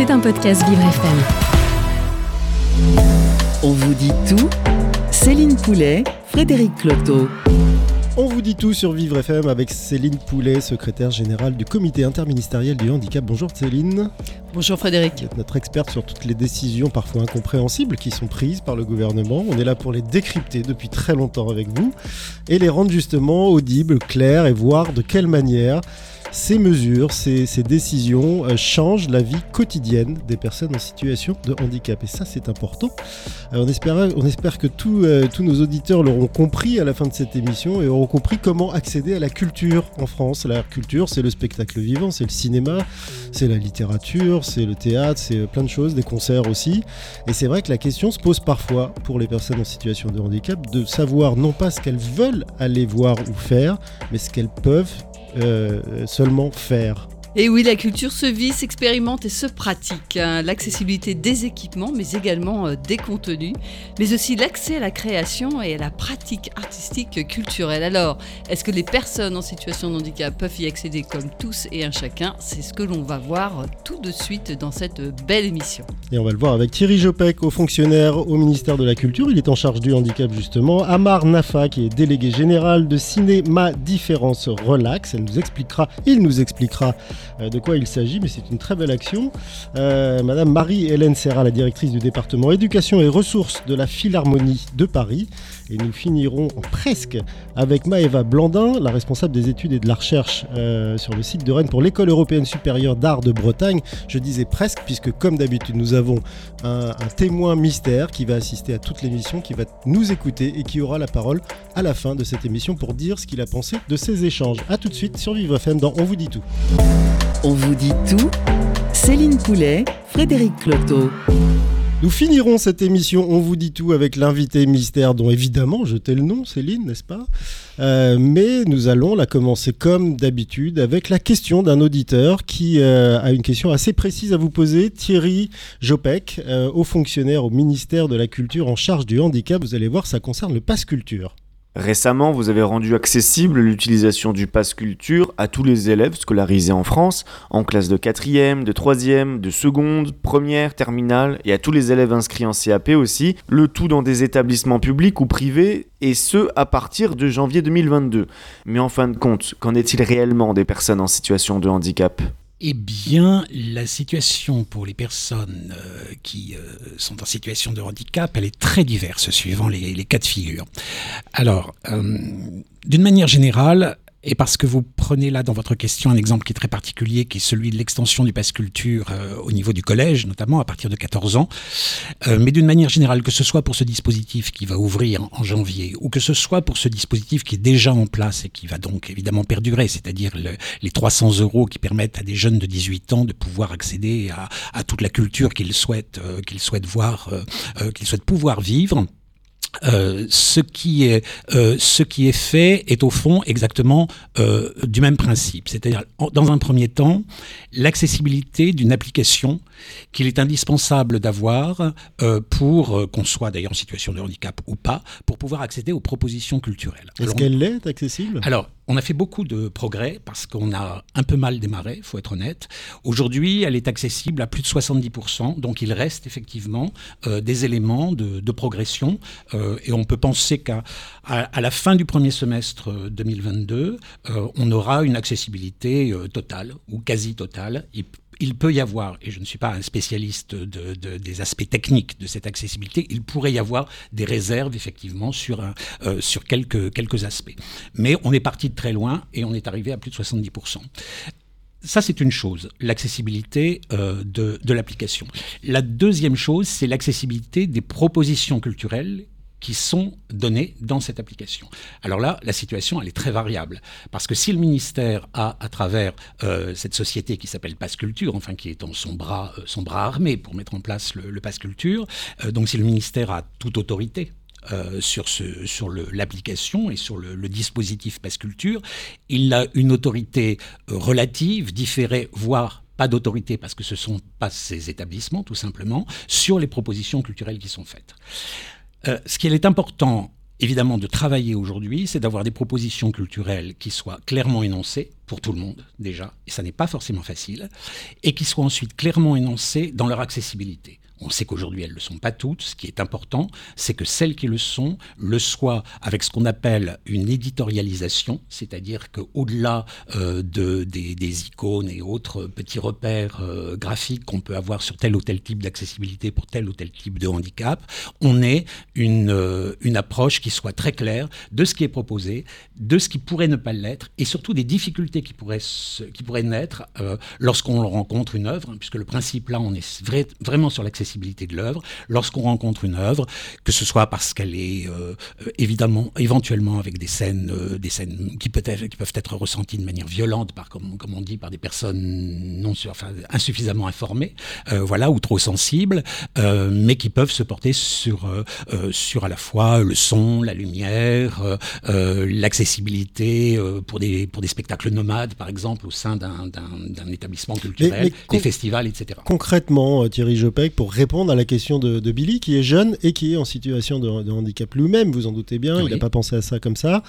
C'est un podcast Vivre FM. On vous dit tout Céline Poulet, Frédéric Cloteau. On vous dit tout sur Vivre FM avec Céline Poulet, secrétaire générale du comité interministériel du handicap. Bonjour Céline. Bonjour Frédéric. Vous êtes notre experte sur toutes les décisions parfois incompréhensibles qui sont prises par le gouvernement. On est là pour les décrypter depuis très longtemps avec vous et les rendre justement audibles, claires et voir de quelle manière ces mesures, ces, décisions euh, changent la vie quotidienne des personnes en situation de handicap. Et ça, c'est important. Euh, on, espère, on espère que euh, tous nos auditeurs l'auront compris à la fin de cette émission et auront compris comment accéder à la culture en France. La culture, c'est le spectacle vivant, c'est le cinéma, c'est la littérature, c'est le théâtre, c'est plein de choses, des concerts aussi. Et c'est vrai que la question se pose parfois pour les personnes en situation de handicap de savoir non pas ce qu'elles veulent aller voir ou faire, mais ce qu'elles peuvent seulement faire. Et oui, la culture se vit, s'expérimente et se pratique. Hein. L'accessibilité des équipements, mais également euh, des contenus, mais aussi l'accès à la création et à la pratique artistique culturelle. Alors, est-ce que les personnes en situation de handicap peuvent y accéder comme tous et un chacun? C'est ce que l'on va voir tout de suite dans cette belle émission. Et on va le voir avec Thierry Jopek, haut fonctionnaire au ministère de la Culture. Il est en charge du handicap justement. Amar Nafa, qui est délégué général de Cinéma Différence Relax. Elle nous expliquera, il nous expliquera euh, de quoi il s'agit, mais c'est une très belle action. Euh, Madame Marie-Hélène Serra, la directrice du département éducation et ressources de la Philharmonie de Paris. Et nous finirons presque avec Maëva Blandin, la responsable des études et de la recherche euh, sur le site de Rennes pour l'École européenne supérieure d'art de Bretagne. Je disais presque, puisque comme d'habitude, nous avons un, témoin mystère qui va assister à toute l'émission, qui va nous écouter et qui aura la parole à la fin de cette émission pour dire ce qu'il a pensé de ces échanges. A tout de suite sur Vivre FM dans On vous dit tout. On vous dit tout Céline Poulet, Frédéric Cloteau. Nous finirons cette émission On vous dit tout avec l'invité mystère dont évidemment je t'ai le nom Céline, n'est-ce pas? Euh, Mais nous allons la commencer comme d'habitude avec la question d'un auditeur qui euh, a une question assez précise à vous poser. Thierry Jopek, euh, haut fonctionnaire au ministère de la Culture en charge du handicap. Vous allez voir, ça concerne le passe culture. Récemment, vous avez rendu accessible l'utilisation du pass culture à tous les élèves scolarisés en France, en classe de 4e, de 3e, de seconde, première, terminale, et à tous les élèves inscrits en CAP aussi, le tout dans des établissements publics ou privés, et ce à partir de janvier 2022. Mais en fin de compte, qu'en est-il réellement des personnes en situation de handicap? Eh bien, la situation pour les personnes euh, qui euh, sont en situation de handicap, elle est très diverse suivant les, cas de figure. Alors, euh, d'une manière générale, et parce que vous prenez là dans votre question un exemple qui est très particulier, qui est celui de l'extension du pass culture euh, au niveau du collège, notamment à partir de 14 ans. Euh, mais d'une manière générale, que ce soit pour ce dispositif qui va ouvrir en, janvier, ou que ce soit pour ce dispositif qui est déjà en place et qui va donc évidemment perdurer, c'est-à-dire les 300 euros qui permettent à des jeunes de 18 ans de pouvoir accéder à, à toute la culture qu'ils souhaitent, euh, qu'ils souhaitent voir, qu'ils souhaitent pouvoir vivre. Euh, ce qui est euh, ce qui est fait est au fond exactement euh, du même principe, c'est-à-dire dans un premier temps l'accessibilité d'une application qu'il est indispensable d'avoir pour qu'on soit d'ailleurs en situation de handicap ou pas pour pouvoir accéder aux propositions culturelles. Est-ce qu'elle est accessible? Alors on a fait beaucoup de progrès parce qu'on a un peu mal démarré, il faut être honnête. Aujourd'hui, elle est accessible à plus de 70%, donc il reste effectivement euh, des éléments de, progression euh, et on peut penser qu'à la fin du premier semestre 2022, euh, on aura une accessibilité totale ou quasi totale il peut y avoir, et je ne suis pas un spécialiste des aspects techniques de cette accessibilité, il pourrait y avoir des réserves effectivement sur, euh, quelques, aspects. Mais on est parti de très loin et on est arrivé à plus de 70%. Ça, c'est une chose, l'accessibilité euh, de l'application. La deuxième chose, c'est l'accessibilité des propositions culturelles qui sont données dans cette application. Alors là, la situation, elle est très variable. Parce que si le ministère a, à travers euh, cette société qui s'appelle Passe Culture, enfin qui est son bras, euh, son bras armé pour mettre en place le, le Culture, euh, donc si le ministère a toute autorité sur, sur l'application et sur le, dispositif Passe Culture. Il a une autorité relative, différée, voire pas d'autorité parce que ce ne sont pas ces établissements, tout simplement, sur les propositions culturelles qui sont faites. Euh, ce qui est important évidemment de travailler aujourd'hui, c'est d'avoir des propositions culturelles qui soient clairement énoncées pour tout le monde déjà, et ça n'est pas forcément facile, et qui soient ensuite clairement énoncées dans leur accessibilité. On sait qu'aujourd'hui, elles ne le sont pas toutes. Ce qui est important, c'est que celles qui le sont le soient avec ce qu'on appelle une éditorialisation, c'est-à-dire qu'au-delà euh, de, des, icônes et autres petits repères euh, graphiques qu'on peut avoir sur tel ou tel type d'accessibilité pour tel ou tel type de handicap, on ait une, euh, approche qui soit très claire de ce qui est proposé, de ce qui pourrait ne pas l'être, et surtout des difficultés qui pourraient, qui pourraient naître lorsqu'on rencontre une œuvre, puisque le principe là, on est vraiment sur l'accessibilité de l'œuvre lorsqu'on rencontre une œuvre, que ce soit parce qu'elle est euh, évidemment, éventuellement avec des scènes, euh, des scènes qui, peut être, qui peuvent être ressenties de manière violente, par, comme, comme on dit, par des personnes non, enfin, insuffisamment informées, euh, voilà, ou trop sensibles, mais qui peuvent se porter sur, sur à la fois le son, la lumière, l'accessibilité pour, des, pour des spectacles nomades, par exemple, au sein d'un établissement culturel, des festivals, etc. Concrètement, Thierry Jopek, pour répondre à la question de, Billy, qui est jeune et qui est en situation de, handicap lui-même, vous en doutez bien, il n'a pas pensé à ça comme ça.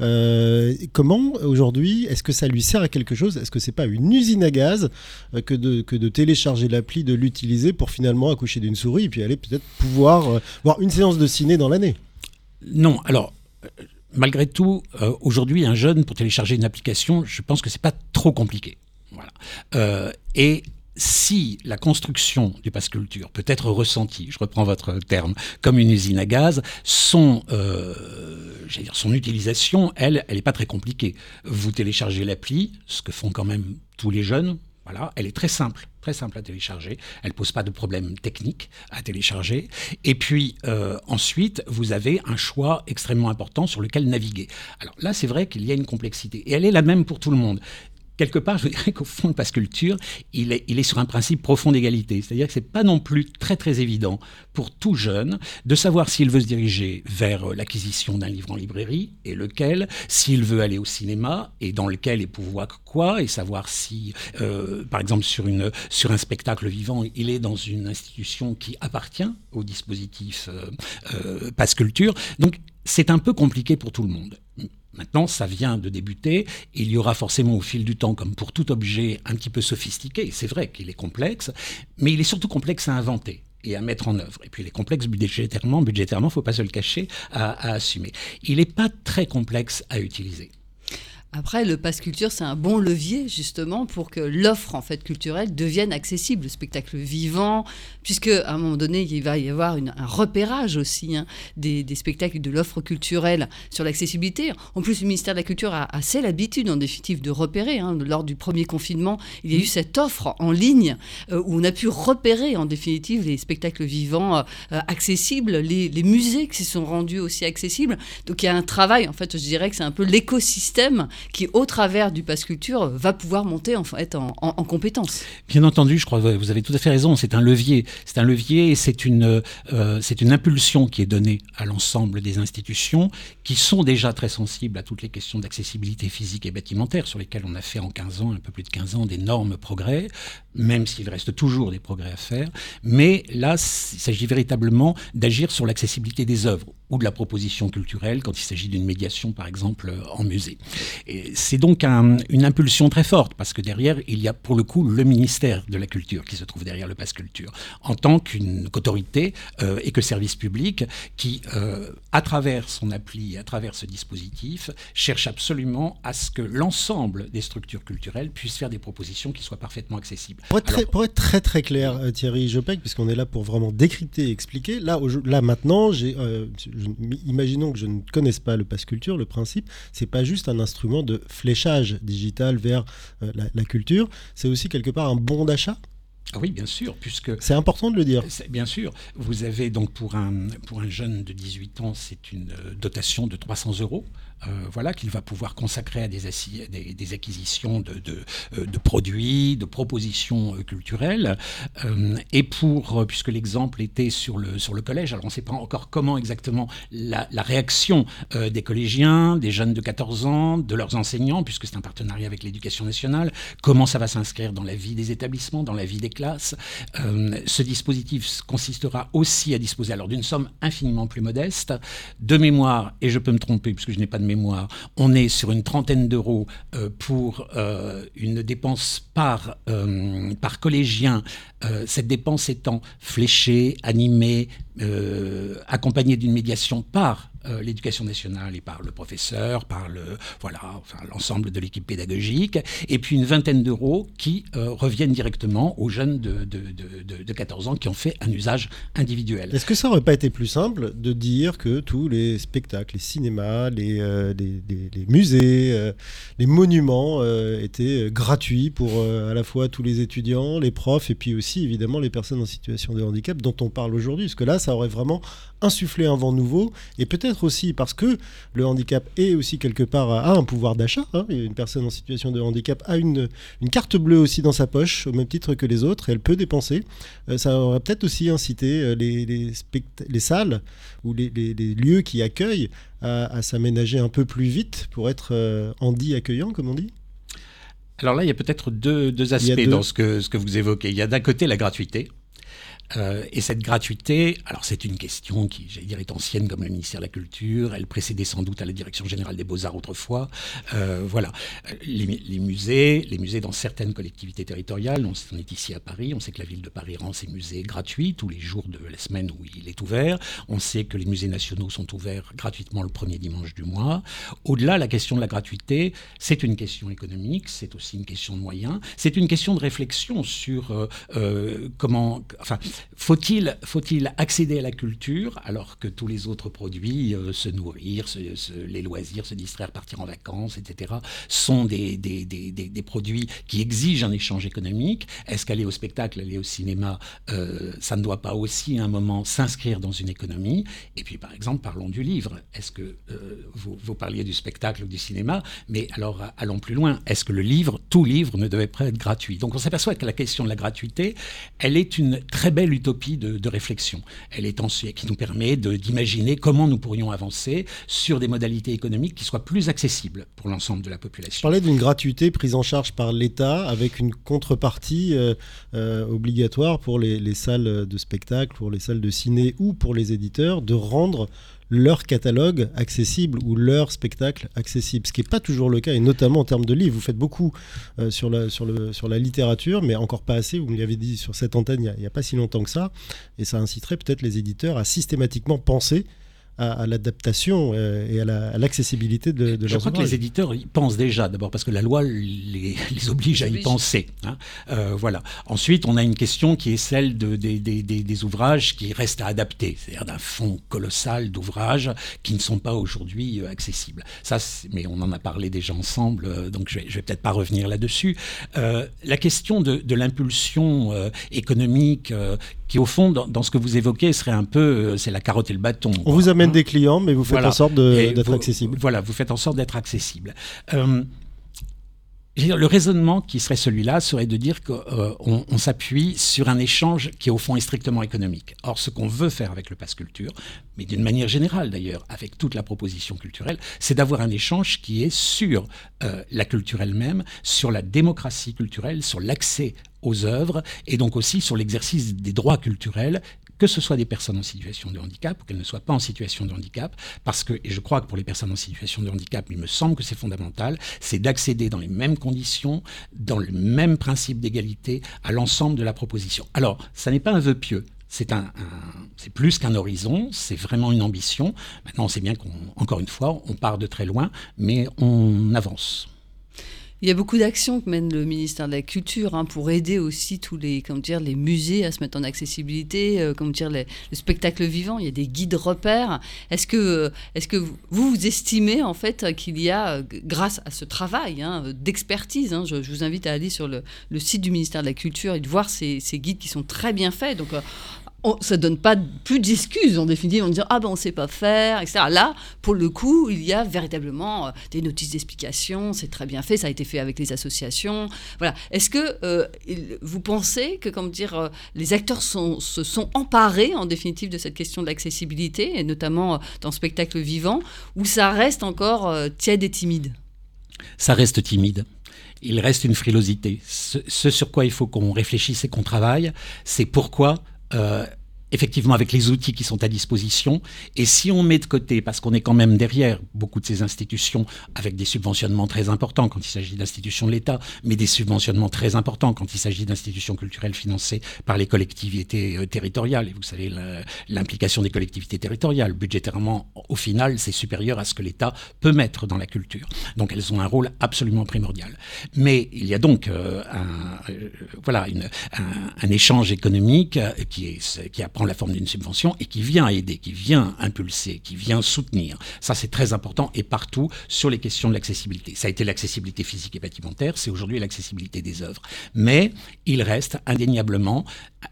Euh, comment, aujourd'hui, est-ce que ça lui sert à quelque chose? Est-ce que c'est pas une usine à gaz euh, que de, que de télécharger l'appli, de l'utiliser pour finalement accoucher d'une souris et puis aller peut-être pouvoir euh, voir une séance de ciné dans l'année? Non, alors malgré tout, aujourd'hui, un jeune, pour télécharger une application, je pense que c'est pas trop compliqué. Voilà. et si la construction du passe culture peut être ressentie, je reprends votre terme, comme une usine à gaz, son, euh, son utilisation, elle, elle n'est pas très compliquée. Vous téléchargez l'appli, ce que font quand même tous les jeunes. Elle est très simple, très simple à télécharger. Elle pose pas de problème technique à télécharger. Et puis euh, ensuite, vous avez un choix extrêmement important sur lequel naviguer. Alors là, c'est vrai qu'il y a une complexité et elle est la même pour tout le monde quelque part, je dirais qu'au fond, le passe culture, il est, il est sur un principe profond d'égalité. C'est-à-dire que c'est pas non plus très très évident pour tout jeune de savoir s'il veut se diriger vers l'acquisition d'un livre en librairie et lequel, s'il veut aller au cinéma et dans lequel et pouvoir quoi, et savoir si, euh, par exemple, sur, une, sur un spectacle vivant, il est dans une institution qui appartient au dispositif euh, euh, passe culture. Donc, c'est un peu compliqué pour tout le monde. Maintenant, ça vient de débuter. Il y aura forcément au fil du temps, comme pour tout objet un petit peu sophistiqué, c'est vrai qu'il est complexe, mais il est surtout complexe à inventer et à mettre en œuvre. Et puis il est complexe budgétairement, budgétairement, faut pas se le cacher, à assumer. Il n'est pas très complexe à utiliser. Après, le pass culture, c'est un bon levier justement pour que l'offre en fait culturelle devienne accessible, le spectacle vivant, puisque à un moment donné, il va y avoir un repérage aussi hein, des, spectacles de l'offre culturelle sur l'accessibilité. En plus, le ministère de la Culture a assez l'habitude, en définitive, de repérer. Hein. Lors du premier confinement, il y a eu cette offre en ligne euh, où on a pu repérer en définitive les spectacles vivants euh, accessibles, les, les musées qui se sont rendus aussi accessibles. Donc il y a un travail, en fait, je dirais que c'est un peu l'écosystème qui, au travers du Pass Culture, va pouvoir monter en, fait, en. Bien entendu, je crois que vous avez tout à fait raison. C'est un levier. C'est un levier et c'est une, euh, c'est une impulsion qui est donnée à l'ensemble des institutions qui sont déjà très sensibles à toutes les questions d'accessibilité physique et bâtimentaire sur lesquelles on a fait en 15 ans, un peu plus de 15 ans, d'énormes progrès, même s'il reste toujours des progrès à faire. Mais là, il s'agit véritablement d'agir sur l'accessibilité des œuvres ou de la proposition culturelle quand il s'agit d'une médiation, par exemple, en musée. C'est donc une impulsion très forte, parce que derrière, il y a pour le coup le ministère de la Culture qui se trouve derrière le Pass Culture, en tant qu'une autorité euh, et que service public qui, euh, à travers son appli, à travers ce dispositif, cherche absolument à ce que l'ensemble des structures culturelles puissent faire des propositions qui soient parfaitement accessibles. Pour être, très, pour être très, très clair, euh, Thierry Jopek, puisqu'on est là pour vraiment décrypter et expliquer, là, là maintenant, imaginons que je ne connaisse pas le Pass Culture, le principe, c'est pas juste un instrument de fléchage digital vers euh, la, culture, c'est aussi quelque part un bon d'achat? Ah oui, bien sûr, puisque... C'est important de le dire. Bien sûr. Vous avez donc pour un, pour un jeune de 18 ans, c'est une euh, dotation de 300 euros voilà, qu'il va pouvoir consacrer à des, des, acquisitions de, de, produits, de propositions culturelles. et pour, puisque l'exemple était sur le, sur le collège, alors on ne sait pas encore comment exactement la, réaction des collégiens, des jeunes de 14 ans, de leurs enseignants, puisque c'est un partenariat avec l'éducation nationale, comment ça va s'inscrire dans la vie des établissements, dans la vie des classes. Euh, ce dispositif consistera aussi à disposer alors d'une somme infiniment plus modeste. De mémoire, et je peux me tromper puisque je n'ai pas de mémoire, on est sur une trentaine d'euros euh, pour euh, une dépense par, par collégien, cette dépense étant fléchée, animée, accompagnée d'une médiation par euh, l'éducation nationale et par le professeur, par le voilà, enfin, l'ensemble de l'équipe pédagogique, et puis une vingtaine d'euros qui euh, reviennent directement aux jeunes de, de, de, de, 14 ans qui ont fait un usage individuel. Est-ce que ça n'aurait pas été plus simple de dire que tous les spectacles, les cinémas, les, euh, les, les, musées, les monuments étaient gratuits pour à la fois tous les étudiants, les profs, et puis aussi évidemment les personnes en situation de handicap dont on parle aujourd'hui? Parce que là, ça aurait vraiment insufflé un vent nouveau, et peut-être aussi parce que le handicap est aussi quelque part à un pouvoir d'achat. Hein. Une personne en situation de handicap a une, une, carte bleue aussi dans sa poche, au même titre que les autres, et elle peut dépenser. Euh, ça aurait peut-être aussi incité euh, les, les, les salles ou les, les, lieux qui accueillent à, s'aménager un peu plus vite pour être euh, handi accueillant, comme on dit. Alors là, il y a peut-être deux, deux aspects dans ce que, ce que vous évoquez. Il y a d'un côté la gratuité. Euh, et cette gratuité, alors c'est une question qui, j'allais dire, est ancienne comme le ministère de la Culture. Elle précédait sans doute à la Direction générale des beaux-arts autrefois. Euh, voilà, les, musées, les musées dans certaines collectivités territoriales. On, est ici à Paris. On sait que la ville de Paris rend ses musées gratuits tous les jours de la semaine où il est ouvert. On sait que les musées nationaux sont ouverts gratuitement le premier dimanche du mois. Au-delà, la question de la gratuité, c'est une question économique. C'est aussi une question de moyens. C'est une question de réflexion sur euh, comment, faut-il faut accéder à la culture alors que tous les autres produits, euh, se nourrir, les loisirs, se distraire, partir en vacances, etc., sont des, des, des, des, produits qui exigent un échange économique? Est-ce qu'aller au spectacle, aller au cinéma, euh, ça ne doit pas aussi à un moment s'inscrire dans une économie? Et puis par exemple, parlons du livre. Est-ce que euh, vous, vous, parliez du spectacle ou du cinéma Mais alors allons plus loin. Est-ce que le livre, tout livre, ne devait pas être gratuit? Donc on s'aperçoit que la question de la gratuité, elle est une très belle utopie de, réflexion. Elle est ensuite qui nous permet d'imaginer comment nous pourrions avancer sur des modalités économiques qui soient plus accessibles pour l'ensemble de la population. Je parlais d'une gratuité prise en charge par l'État avec une contrepartie euh, euh, obligatoire pour les salles de spectacle, pour les salles de ciné ou pour les éditeurs de rendre leur catalogue accessible ou leur spectacle accessible, ce qui n'est pas toujours le cas, et notamment en termes de livres. Vous faites beaucoup euh, sur, la, sur, le, sur la littérature, mais encore pas assez, vous me l'avez dit sur cette antenne il n'y a, a, pas si longtemps que ça, et ça inciterait peut-être les éditeurs à systématiquement penser à, l'adaptation euh, et à l'accessibilité de, de Je crois que les éditeurs y pensent déjà, d'abord parce que la loi les, les oblige à y penser. Hein. Euh, voilà. Ensuite, on a une question qui est celle de, des, des, des, ouvrages qui restent à adapter, c'est-à-dire d'un fonds colossal d'ouvrages qui ne sont pas aujourd'hui euh, accessibles. Ça, mais on en a parlé déjà ensemble, donc je vais, vais peut-être pas revenir là-dessus. la question de, de l'impulsion économique qui au fond, dans, ce que vous évoquez, serait un peu, euh, c'est la carotte et le bâton. On vous amène hein des clients, mais vous faites en sorte d'être accessible. Voilà, vous faites en sorte d'être accessible. Euh, le raisonnement qui serait celui-là serait de dire qu'on euh, s'appuie sur un échange qui, au fond, est strictement économique. Or, ce qu'on veut faire avec le Pass Culture, mais d'une manière générale d'ailleurs, avec toute la proposition culturelle, c'est d'avoir un échange qui est sur la culture elle-même, sur la démocratie culturelle, sur l'accès aux œuvres et donc aussi sur l'exercice des droits culturels que ce soit des personnes en situation de handicap ou qu'elles ne soient pas en situation de handicap, parce que, et je crois que pour les personnes en situation de handicap, il me semble que c'est fondamental, c'est d'accéder dans les mêmes conditions, dans le même principe d'égalité à l'ensemble de la proposition. Alors, ça n'est pas un vœu pieux, c'est un, plus qu'un horizon, c'est vraiment une ambition. Maintenant, on sait bien qu'encore une fois, on part de très loin, mais on avance. Il y a beaucoup d'actions que mène le ministère de la Culture hein, pour aider aussi tous les, comment dire, les musées à se mettre en accessibilité, euh, comme dire, le spectacle vivant. Il y a des guides repères. Est-ce que, est-ce que vous, vous estimez en fait qu'il y a, grâce à ce travail hein, d'expertise, hein, je, vous invite à aller sur le, site du ministère de la Culture et de voir ces, ces guides qui sont très bien faits. Donc, euh, on, ça donne pas plus d'excuses en définitive. On dit ah ben on sait pas faire, etc. Là, pour le coup, il y a véritablement euh, des notices d'explication. C'est très bien fait. Ça a été fait avec les associations. Voilà. Est-ce que euh, vous pensez que, comme dire, euh, les acteurs se sont emparés en définitive de cette question de l'accessibilité et notamment dans le spectacle vivant, ou ça reste encore tiède et timide? Ça reste timide il reste une frilosité. Ce sur quoi il faut qu'on réfléchisse et qu'on travaille, c'est pourquoi euh, effectivement avec les outils qui sont à disposition. Et si on met de côté, parce qu'on est quand même derrière beaucoup de ces institutions avec des subventionnements très importants quand il s'agit d'institutions de l'État, mais des subventionnements très importants quand il s'agit d'institutions culturelles financées par les collectivités euh, territoriales. Et vous savez, l'implication des collectivités territoriales, budgétairement, au final, c'est supérieur à ce que l'État peut mettre dans la culture. Donc elles ont un rôle absolument primordial. Mais il y a donc euh, un, voilà, une, un, un, échange économique qui, est, qui a prend la forme d'une subvention et qui vient aider, qui vient impulser, qui vient soutenir. Ça, c'est très important et partout sur les questions de l'accessibilité. Ça a été l'accessibilité physique et bâtimentaire, c'est aujourd'hui l'accessibilité des œuvres. Mais il reste indéniablement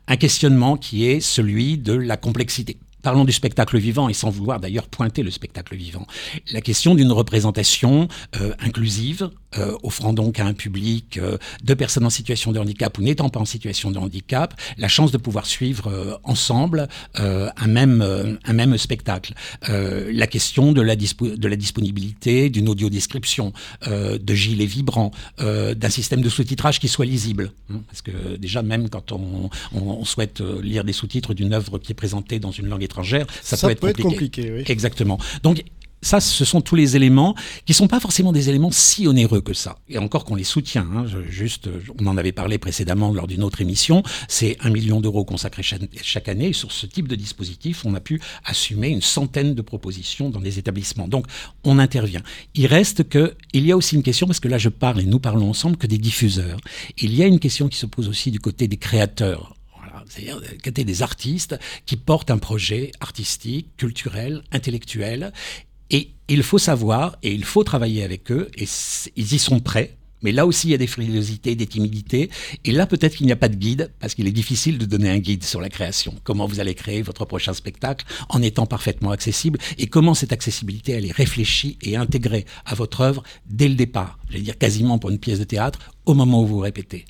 un questionnement qui est celui de la complexité. Parlons du spectacle vivant et sans vouloir d'ailleurs pointer le spectacle vivant. La question d'une représentation euh, inclusive, euh, offrant donc à un public euh, de personnes en situation de handicap ou n'étant pas en situation de handicap la chance de pouvoir suivre ensemble un, même, un même spectacle. la question de la, de la disponibilité d'une audiodescription, de gilets vibrants, d'un système de sous-titrage qui soit lisible. Hein, parce que déjà, même quand on, on souhaite lire des sous-titres d'une œuvre qui est présentée dans une langue étrangère, ça, peut, être, compliqué. Exactement. Donc ça, ce sont tous les éléments qui ne sont pas forcément des éléments si onéreux que ça. Et encore qu'on les soutient. Hein, juste, on en avait parlé précédemment lors d'une autre émission. C'est un million d'euros consacrés chaque, année. Sur ce type de dispositif, on a pu assumer une centaine de propositions dans les établissements. Donc, on intervient. Il reste que, il y a aussi une question, parce que là, je parle et nous parlons ensemble que des diffuseurs. Il y a une question qui se pose aussi du côté des créateurs c'est-à-dire des artistes qui portent un projet artistique, culturel, intellectuel. Et il faut savoir, et il faut travailler avec eux, et ils y sont prêts. Mais là aussi, il y a des frilosités, des timidités. Et là, peut-être qu'il n'y a pas de guide, parce qu'il est difficile de donner un guide sur la création. Comment vous allez créer votre prochain spectacle en étant parfaitement accessible, et comment cette accessibilité, elle est réfléchie et intégrée à votre œuvre dès le départ. Je vais dire quasiment pour une pièce de théâtre, au moment où vous répétez.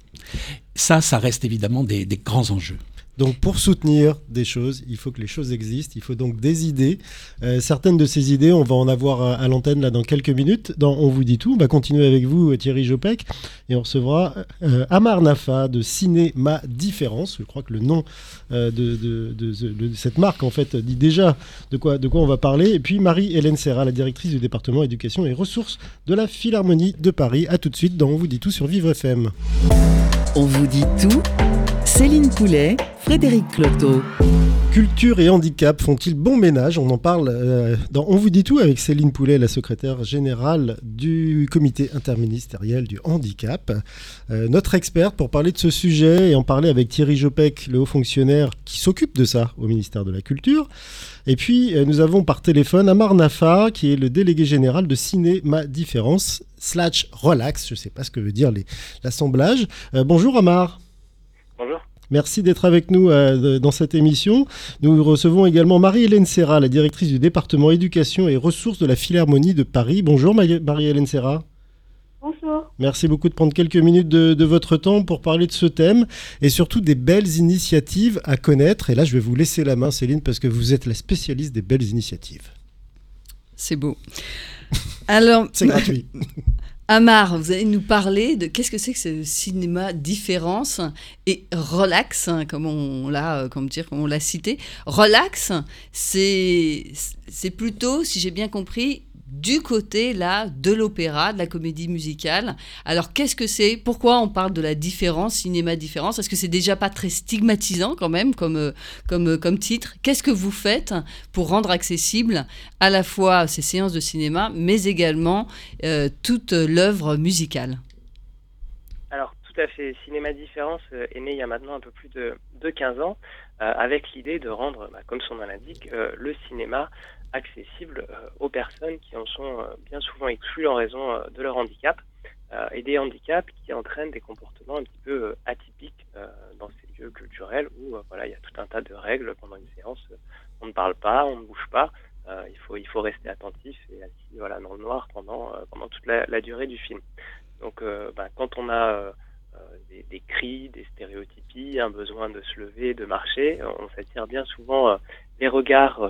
Ça, ça reste évidemment des, grands enjeux. Donc pour soutenir des choses, il faut que les choses existent, il faut donc des idées. Euh, certaines de ces idées, on va en avoir à, l'antenne là dans quelques minutes. Dans On vous dit tout, on va continuer avec vous Thierry Jopek et on recevra euh, Amar Nafa de Cinéma Différence. Je crois que le nom euh, de, cette marque en fait dit déjà de quoi, de quoi on va parler. Et puis Marie-Hélène Serra, la directrice du département éducation et ressources de la Philharmonie de Paris. A tout de suite dans On vous dit tout sur Vivre FM. On vous dit tout. Céline Poulet, Frédéric Cloteau. Culture et handicap font-ils bon ménage? On en parle euh, dans On vous dit tout avec Céline Poulet, la secrétaire générale du comité interministériel du handicap. Euh, notre experte pour parler de ce sujet et en parler avec Thierry Jopek, le haut fonctionnaire qui s'occupe de ça au ministère de la Culture. Et puis euh, nous avons par téléphone Amar Nafa, qui est le délégué général de Cinéma Différence slash Relax. Je ne sais pas ce que veut dire l'assemblage. bonjour Amar. Bonjour. Merci d'être avec nous euh, dans cette émission. Nous recevons également Marie-Hélène Serra, la directrice du département éducation et ressources de la Philharmonie de Paris. Bonjour Marie-Hélène Serra. Bonjour. Merci beaucoup de prendre quelques minutes de, votre temps pour parler de ce thème et surtout des belles initiatives à connaître. Et là, je vais vous laisser la main, Céline, parce que vous êtes la spécialiste des belles initiatives. C'est beau. Alors, c'est gratuit. Amar, vous allez nous parler de qu'est-ce que c'est que ce cinéma différence et relax, hein, comme on l'a, euh, comme on l'a cité. Relax, c'est c'est plutôt, si j'ai bien compris, du côté là de l'opéra, de la comédie musicale. Alors qu'est-ce que c'est? Pourquoi on parle de la différence, cinéma différence? Est-ce que c'est déjà pas très stigmatisant quand même comme, euh, comme, euh, comme titre? Qu'est-ce que vous faites pour rendre accessible à la fois ces séances de cinéma, mais également euh, toute l'œuvre musicale? Alors tout à fait, Cinéma Différence est né il y a maintenant un peu plus de, de 15 ans, avec l'idée de rendre, bah, comme son nom l'indique, le cinéma accessible euh, aux personnes qui en sont euh, bien souvent exclues en raison euh, de leur handicap et des handicaps qui entraînent des comportements un petit peu atypiques dans ces lieux culturel où voilà, il y a tout un tas de règles pendant une séance. On ne parle pas, on ne bouge pas. il, faut, il faut rester attentif et assis voilà, dans le noir pendant, pendant toute la, durée du film. Donc, bah, quand on a des, cris, des stéréotypies, un besoin de se lever, de marcher, on s'attire bien souvent les regards,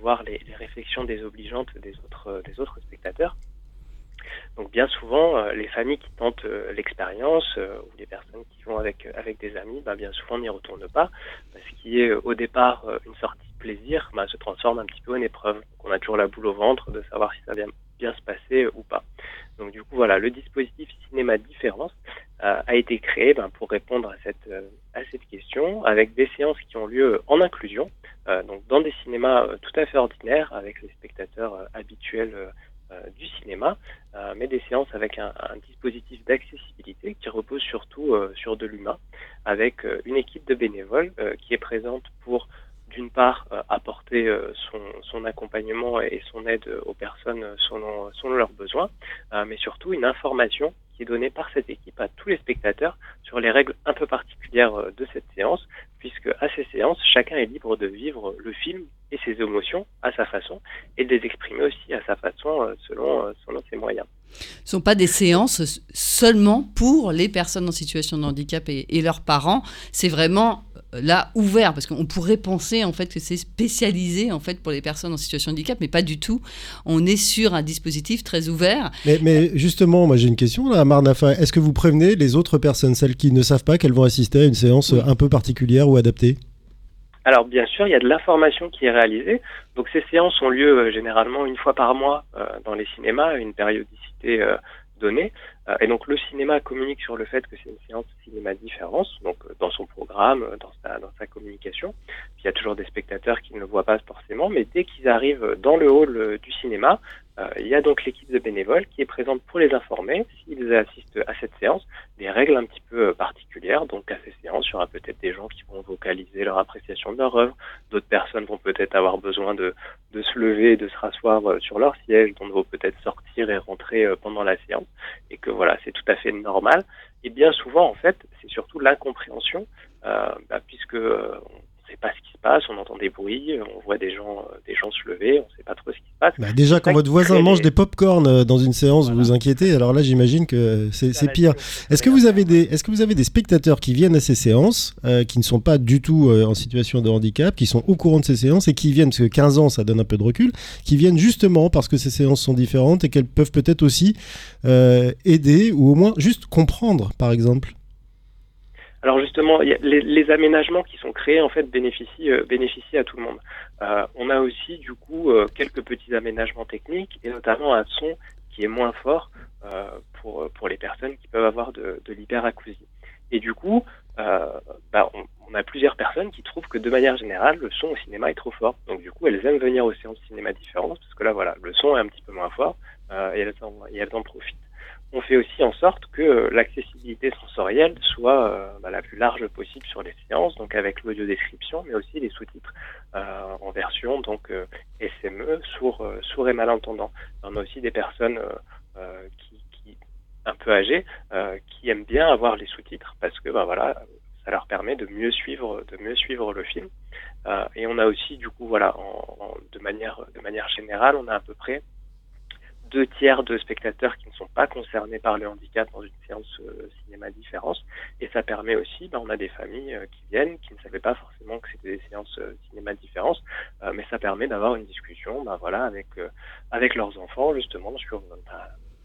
voire les, réflexions désobligeantes des autres, des autres spectateurs. Donc bien souvent, euh, les familles qui tentent euh, l'expérience euh, ou les personnes qui vont avec des amis, bah, bien souvent n'y retournent pas. Ce qui est au départ une sortie de plaisir, bah, se transforme un petit peu en épreuve. Donc, on a toujours la boule au ventre de savoir si ça vient bien se passer ou pas. Donc du coup voilà, le dispositif cinéma différence a été créé ben, pour répondre à cette à cette question avec des séances qui ont lieu en inclusion, donc dans des cinémas tout à fait ordinaires avec les spectateurs habituels euh, du cinéma, euh, mais des séances avec un, dispositif d'accessibilité qui repose surtout euh, sur de l'humain, avec une équipe de bénévoles qui est présente pour d'une part apporter son, son, accompagnement et son aide aux personnes selon, leurs besoins, mais surtout une information qui est donnée par cette équipe à tous les spectateurs sur les règles un peu particulières de cette séance, puisque à ces séances, chacun est libre de vivre le film et ses émotions à sa façon et de les exprimer aussi à sa façon euh, selon, euh, selon ses moyens. Ce ne sont pas des séances seulement pour les personnes en situation de handicap et, leurs parents, c'est vraiment euh, là ouvert parce qu'on pourrait penser en fait que c'est spécialisé en fait pour les personnes en situation de handicap mais pas du tout. On est sur un dispositif très ouvert. Mais, mais justement moi j'ai une question là Marnafa est-ce que vous prévenez les autres personnes celles qui ne savent pas qu'elles vont assister à une séance un peu particulière ou adaptée? Alors bien sûr, il y a de l'information qui est réalisée. Donc ces séances ont lieu euh, généralement une fois par mois euh, dans les cinémas, à une périodicité euh, donnée. et donc le cinéma communique sur le fait que c'est une séance cinéma différence, donc dans son programme, dans sa, dans sa communication. Il y a toujours des spectateurs qui ne le voient pas forcément, mais dès qu'ils arrivent dans le hall du cinéma, euh, il y a donc l'équipe de bénévoles qui est présente pour les informer, s'ils assistent à cette séance, des règles un petit peu euh, particulières. Donc à ces séances, il y aura peut-être des gens qui vont vocaliser leur appréciation de leur œuvre, d'autres personnes vont peut-être avoir besoin de, de se lever de se rasseoir euh, sur leur siège, d'autres vont peut-être sortir et rentrer pendant la séance, et que voilà, c'est tout à fait normal. Et bien souvent, en fait, c'est surtout l'incompréhension, euh, bah, puisque on sait pas ce qui se passe, on entend des bruits, on voit des gens, euh, des gens se lever, on sait pas trop ce qui se passe. Bah déjà, quand votre voisin mange des pop-corn euh, dans une séance, vous vous inquiétez. Alors là, j'imagine que c'est pire. Est-ce que vous avez des, est-ce que vous avez des spectateurs qui viennent à ces séances, euh, qui ne sont pas du tout en situation de handicap, qui sont au courant de ces séances et qui viennent, parce que 15 ans, ça donne un peu de recul, qui viennent justement parce que ces séances sont différentes et qu'elles peuvent peut-être aussi aider ou au moins juste comprendre, par exemple? Alors justement, les, aménagements qui sont créés en fait bénéficient, euh, à tout le monde. Euh, on a aussi du coup euh, quelques petits aménagements techniques et notamment un son qui est moins fort pour, les personnes qui peuvent avoir de, de l'hyperacousie. Et du coup, bah, on, a plusieurs personnes qui trouvent que de manière générale, le son au cinéma est trop fort. Donc du coup, elles aiment venir aux séances cinéma différentes parce que là, voilà, le son est un petit peu moins fort et elles en profitent on fait aussi en sorte que euh, l'accessibilité sensorielle soit euh, bah, la plus large possible sur les séances, donc avec l'audio description, mais aussi les sous-titres euh, en version donc SME, sourd, et malentendant. On a aussi des personnes qui, un peu âgées qui aiment bien avoir les sous-titres parce que bah, ça leur permet de mieux suivre, le film. et on a aussi du coup voilà, de manière générale, on a à peu près deux tiers de spectateurs qui ne sont pas concernés par le handicap dans une séance euh, cinéma différence. Et ça permet aussi, ben, on a des familles euh, qui viennent, qui ne savaient pas forcément que c'était des séances euh, cinéma différence, mais ça permet d'avoir une discussion, ben, voilà, avec avec leurs enfants justement sur ben,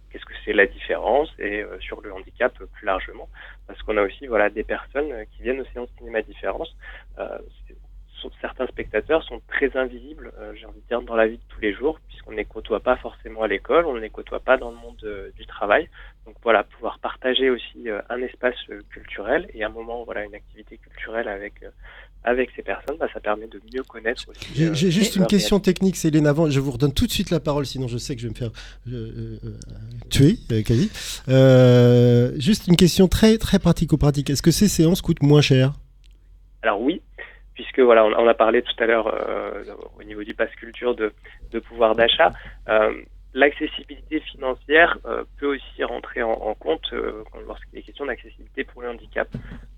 qu'est-ce que c'est la différence et sur le handicap plus largement, parce qu'on a aussi voilà des personnes qui viennent aux séances cinéma certains spectateurs sont très invisibles, euh, j'ai envie de dire, dans la vie de tous les jours, puisqu'on ne les côtoie pas forcément à l'école, on ne les côtoie pas dans le monde euh, du travail. Donc voilà, pouvoir partager aussi euh, un espace culturel et un moment, voilà, une activité culturelle avec avec ces personnes, bah, ça permet de mieux connaître aussi. J'ai juste une question technique, Céline, avant, je vous redonne tout de suite la parole, sinon je sais que je vais me faire tuer, quasi. juste une question très très pratico-pratique. Est-ce que ces séances coûtent moins cher? Alors oui, puisque voilà, on, a parlé tout à l'heure euh, au niveau du pass culture de, pouvoir d'achat. Euh, l'accessibilité financière euh, peut aussi rentrer en, compte lorsqu'il est question d'accessibilité pour le handicap.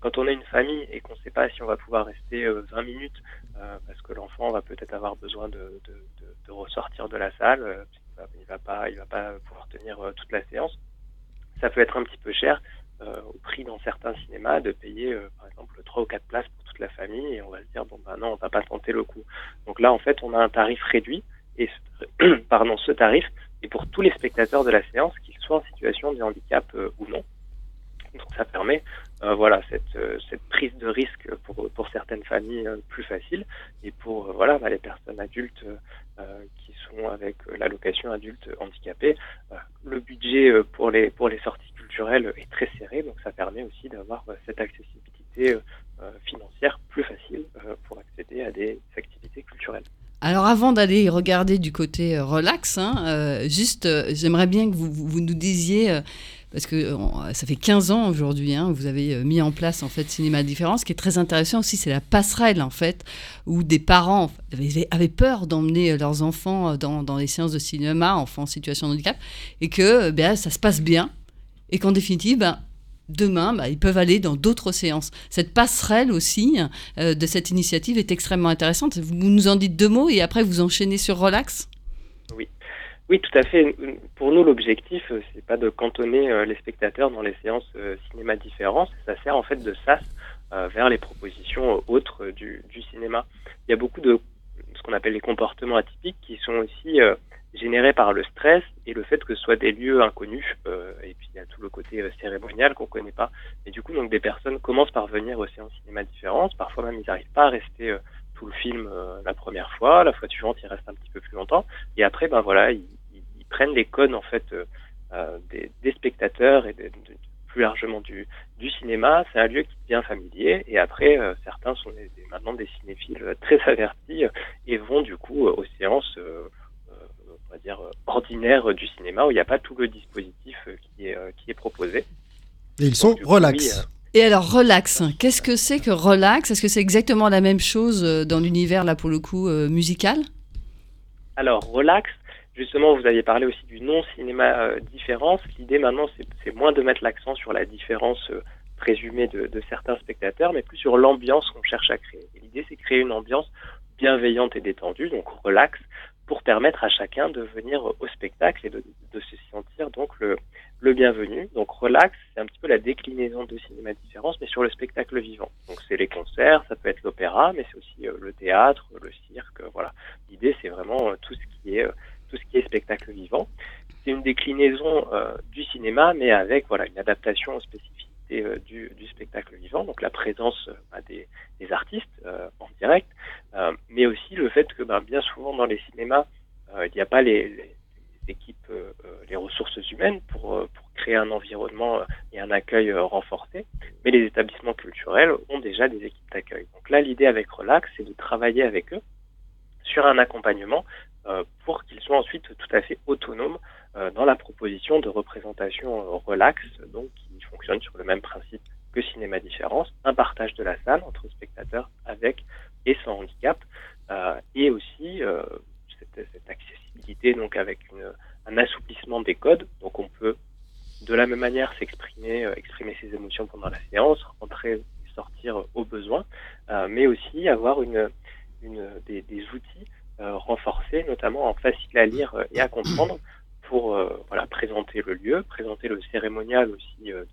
Quand on a une famille et qu'on ne sait pas si on va pouvoir rester 20 minutes parce que l'enfant va peut-être avoir besoin de, de, ressortir de la salle, il va pas, il va pas pouvoir tenir toute la séance. Ça peut être un petit peu cher au prix dans certains cinémas de payer par exemple 3 ou 4 places pour toute la famille et on va se dire bon ben non on va pas tenter le coup. Donc là en fait on a un tarif réduit et pardon, ce tarif est pour tous les spectateurs de la séance, qu'ils soient en situation de handicap euh, ou non. Donc ça permet euh, voilà cette, euh, cette prise de risque pour, pour certaines familles plus facile et pour voilà bah, les personnes adultes qui sont avec l'allocation adulte handicapé le budget pour les pour les sorties culturelles est très serré donc ça permet aussi d'avoir cette accessibilité financière plus facile pour accéder à des activités culturelles. Alors avant d'aller regarder du côté euh, relax, hein, euh, juste euh, j'aimerais bien que vous, nous disiez, parce que ça fait 15 ans aujourd'hui, hein, vous avez mis en place en fait Cinéma Différence. Ce qui est très intéressant aussi, c'est la passerelle en fait, où des parents avaient, peur d'emmener leurs enfants dans, les séances de cinéma, enfants en situation de handicap, et que ben, ça se passe bien, et qu'en définitive, ben, demain, bah, ils peuvent aller dans d'autres séances. Cette passerelle aussi euh, de cette initiative est extrêmement intéressante. Vous nous en dites deux mots et après vous enchaînez sur Relax? Oui. Oui, tout à fait. Pour nous, l'objectif, euh, c'est pas de cantonner euh, les spectateurs dans les séances cinéma différentes. Ça sert en fait de sas vers les propositions autres du, cinéma. Il y a beaucoup de ce qu'on appelle les comportements atypiques qui sont aussi généré par le stress et le fait que ce soit des lieux inconnus. Euh, et puis il y a tout le côté euh, cérémonial qu'on connaît pas. Et du coup, donc des personnes commencent par venir au séances cinéma différentes. Parfois même, ils n'arrivent pas à rester euh, tout le film la première fois. La fois suivante, ils restent un petit peu plus longtemps. Et après, ben voilà, ils, ils prennent les codes en fait des, des, spectateurs et de, plus largement du, du cinéma. C'est un lieu qui devient familier. Et après, certains sont des, maintenant des cinéphiles très avertis et vont du coup aux séances dire, euh, ordinaire du cinéma où il n'y a pas tout le dispositif euh, qui est, euh, qui est proposé. Et ils sont relax. Et alors, relax, qu'est-ce que c'est que relax? Est-ce que c'est exactement la même chose dans l'univers, là, pour le coup, musical? Alors, relax, justement, vous aviez parlé aussi du non-cinéma différence. L'idée maintenant, c'est moins de mettre l'accent sur la différence présumée de, de, certains spectateurs, mais plus sur l'ambiance qu'on cherche à créer. L'idée, c'est créer une ambiance bienveillante et détendue, donc relax, pour permettre à chacun de venir au spectacle et de, se sentir donc le, bienvenu. Donc relax, c'est un petit peu la déclinaison de cinéma différence, mais sur le spectacle vivant. Donc c'est les concerts, ça peut être l'opéra, mais c'est aussi euh, le théâtre, le cirque. voilà. L'idée c'est vraiment euh, tout ce qui est euh, tout ce qui est spectacle vivant. C'est une déclinaison du cinéma, mais avec voilà une adaptation spécifique euh, du, spectacle vivant, donc la présence bah, des, artistes en direct, mais aussi le fait que bah, bien souvent dans les cinémas, il n'y a pas les, équipes, les ressources humaines pour, créer un environnement et un accueil renforcé, mais les établissements culturels ont déjà des équipes d'accueil. Donc là, l'idée avec Relax, c'est de travailler avec eux sur un accompagnement pour qu'ils soient ensuite tout à fait autonomes dans la proposition de représentation relax, donc fonctionne sur le même principe que Cinéma Différence, un partage de la salle entre spectateurs avec et sans handicap, euh, et aussi euh, cette, accessibilité donc avec un assouplissement des codes. Donc on peut de la même manière s'exprimer, euh, exprimer ses émotions pendant la séance, rentrer et sortir au besoin, mais aussi avoir des, outils renforcés, notamment en facile à lire et à comprendre pour euh, voilà, présenter le lieu, présenter le cérémonial aussi euh,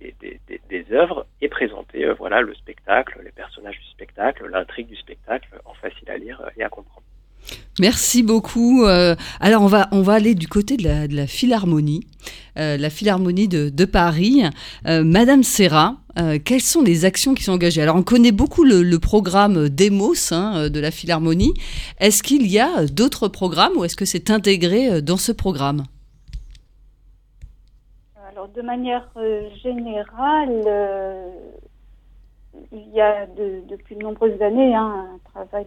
des, œuvres et présenter euh, voilà, le spectacle, les personnages du spectacle, l'intrigue du spectacle en facile à lire et à comprendre. Merci beaucoup. alors on va, on va aller du côté de la, de la Philharmonie, la Philharmonie de, de Paris. Madame Serra, euh, quelles sont les actions qui sont engagées? Alors, on connaît beaucoup le, programme Demos hein, euh, de la Philharmonie. Est-ce qu'il y a d'autres programmes ou est-ce que c'est intégré euh, dans ce programme? Alors, de manière générale, il y a depuis de nombreuses années hein, un travail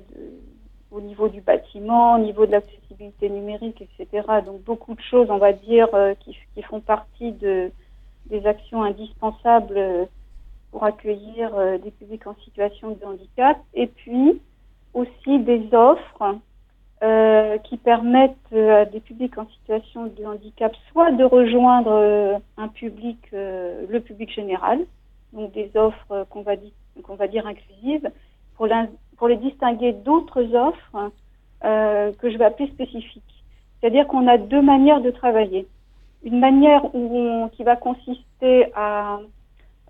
au niveau du bâtiment, au niveau de l'accessibilité numérique, etc. Donc, beaucoup de choses, on va dire, qui, qui font partie de, des actions indispensables pour accueillir euh, des publics en situation de handicap et puis aussi des offres euh, qui permettent à des publics en situation de handicap soit de rejoindre un public, le public général, donc des offres qu'on va, qu'on va dire inclusives, pour, pour les distinguer d'autres offres que je vais appeler spécifiques. C'est-à-dire qu'on a deux manières de travailler. Une manière qui va consister à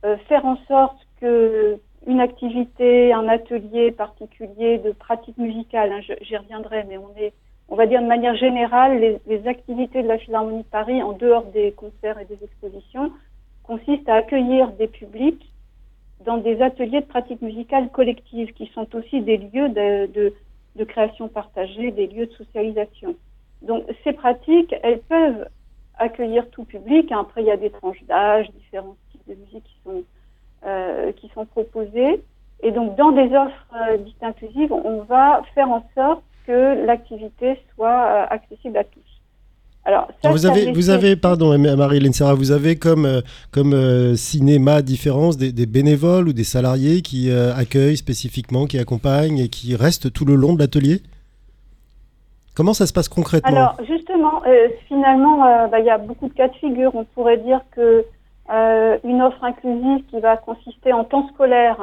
euh, faire en sorte que une activité, un atelier particulier de pratique musicale, hein, j'y reviendrai, mais on est, on va dire de manière générale, les, activités de la Philharmonie de Paris, en dehors des concerts et des expositions, consistent à accueillir des publics dans des ateliers de pratique musicale collective, qui sont aussi des lieux de, création partagée, des lieux de socialisation. Donc ces pratiques, elles peuvent accueillir tout public. Après, il y a des tranches d'âge, différents types de musique qui sont, euh, qui sont proposées. Et donc, dans des offres euh, dites inclusives, on va faire en sorte que l'activité soit euh, accessible à tous. Alors, ça, vous avez, vous avez, pardon, Marie-Hélène Serra, vous avez comme, euh, comme euh, cinéma différence des, des, bénévoles ou des salariés qui accueillent spécifiquement, qui accompagnent et qui restent tout le long de l'atelier? Comment ça se passe concrètement? Alors justement, euh, finalement, euh, bah, il y a beaucoup de cas de figure. On pourrait dire que euh, une offre inclusive qui va consister en temps scolaire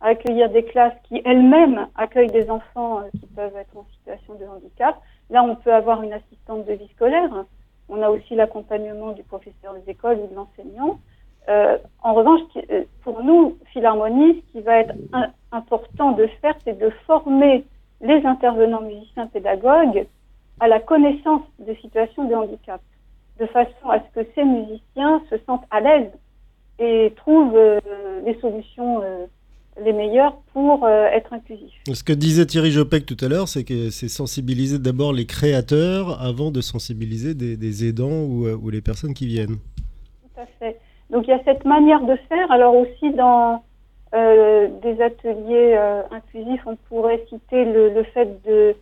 à accueillir des classes qui elles-mêmes accueillent des enfants qui peuvent être en situation de handicap. Là, on peut avoir une assistante de vie scolaire. On a aussi l'accompagnement du professeur des écoles ou de l'enseignant. en revanche, pour nous, Philharmonie, ce qui va être important de faire, c'est de former les intervenants musiciens pédagogues à la connaissance des situations de handicap, de façon à ce que ces musiciens se sentent à l'aise et trouvent euh, les solutions euh, les meilleures pour euh, être inclusifs. Ce que disait Thierry Jopek tout à l'heure, c'est que c'est sensibiliser d'abord les créateurs avant de sensibiliser des, aidants ou, ou, les personnes qui viennent. Tout à fait. Donc il y a cette manière de faire. Alors aussi dans euh, des ateliers euh, inclusifs, on pourrait citer le, le fait de,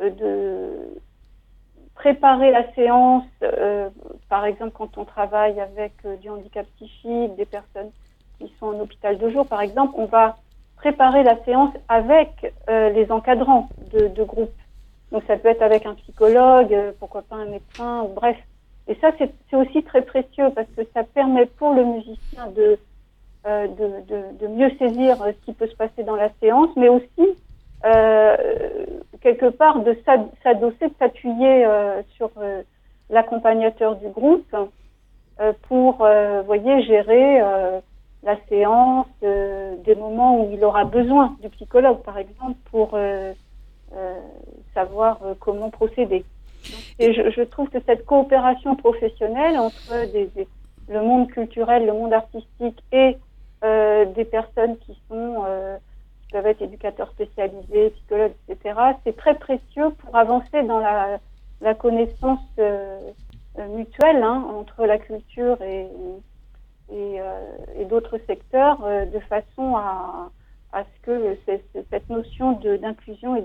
euh, de, préparer la séance, par exemple quand on travaille avec du handicap psychique, des personnes qui sont en hôpital de jour, par exemple, on va préparer la séance avec les encadrants de, de groupe. Donc ça peut être avec un psychologue, pourquoi pas un médecin, bref. Et ça, c'est aussi très précieux parce que ça permet pour le musicien de euh, de, mieux saisir ce qui peut se passer dans la séance, mais aussi euh, quelque part de s'adosser, de s'appuyer euh, sur l'accompagnateur du groupe pour, voyez, gérer la séance, des moments où il aura besoin du psychologue, par exemple, pour savoir comment procéder. et je, trouve que cette coopération professionnelle entre le monde culturel, le monde artistique et euh, des personnes qui sont euh, qui peuvent être éducateurs spécialisés, psychologues, etc. C'est très précieux pour avancer dans la, la connaissance euh, mutuelle hein, entre la culture et, et, et d'autres secteurs, de façon à, à ce que cette notion d'inclusion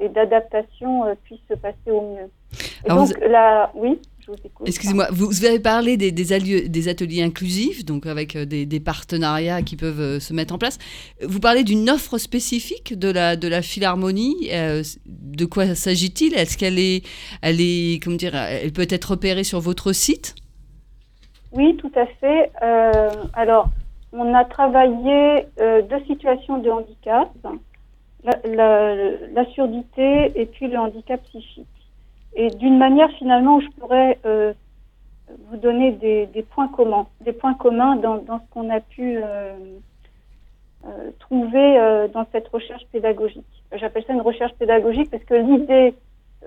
et d'adaptation puisse se passer au mieux. Et donc, là, oui Excusez-moi, vous, avez parlé des, des, ateliers inclusifs, donc avec euh, des, partenariats qui peuvent euh, se mettre en place. Vous parlez d'une offre spécifique de la, de la Philharmonie. Euh, de quoi s'agit-il? Est-ce qu'elle est, elle est, comment dire, elle peut être repérée sur votre site? Oui, tout à fait. alors, on a travaillé deux situations de handicap, la, surdité et puis le handicap psychique. Et d'une manière finalement où je pourrais euh, vous donner des, points communs, des points communs dans, ce qu'on a pu euh, euh, trouver euh, dans cette recherche pédagogique. J'appelle ça une recherche pédagogique parce que l'idée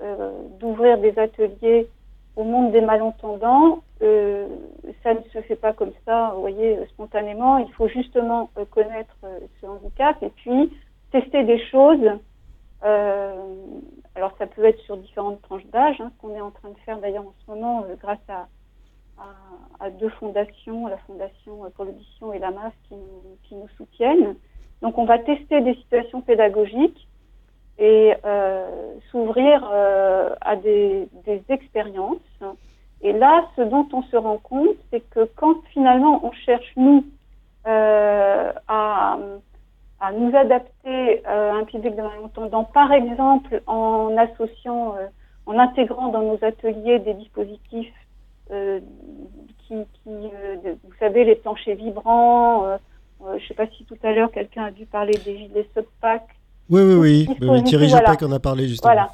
euh, d'ouvrir des ateliers au monde des malentendants, ça ne se fait pas comme ça, vous voyez, spontanément. Il faut justement connaître ce handicap et puis tester des choses euh, alors ça peut être sur différentes tranches d'âge, hein, ce qu'on est en train de faire d'ailleurs en ce moment euh, grâce à, deux fondations, la Fondation pour l'audition et la MAS qui nous, soutiennent. Donc on va tester des situations pédagogiques et euh, s'ouvrir euh, à des expériences. Et là, ce dont on se rend compte, c'est que quand finalement on cherche, nous, euh, à à nous adapter à un public de malentendants, par exemple en associant, en intégrant dans nos ateliers des dispositifs qui, qui vous savez, les planchers vibrants. je ne sais pas si tout à l'heure quelqu'un a dû parler des gilets subpack. Oui, oui, oui. Thierry voilà. en a parlé justement. Voilà.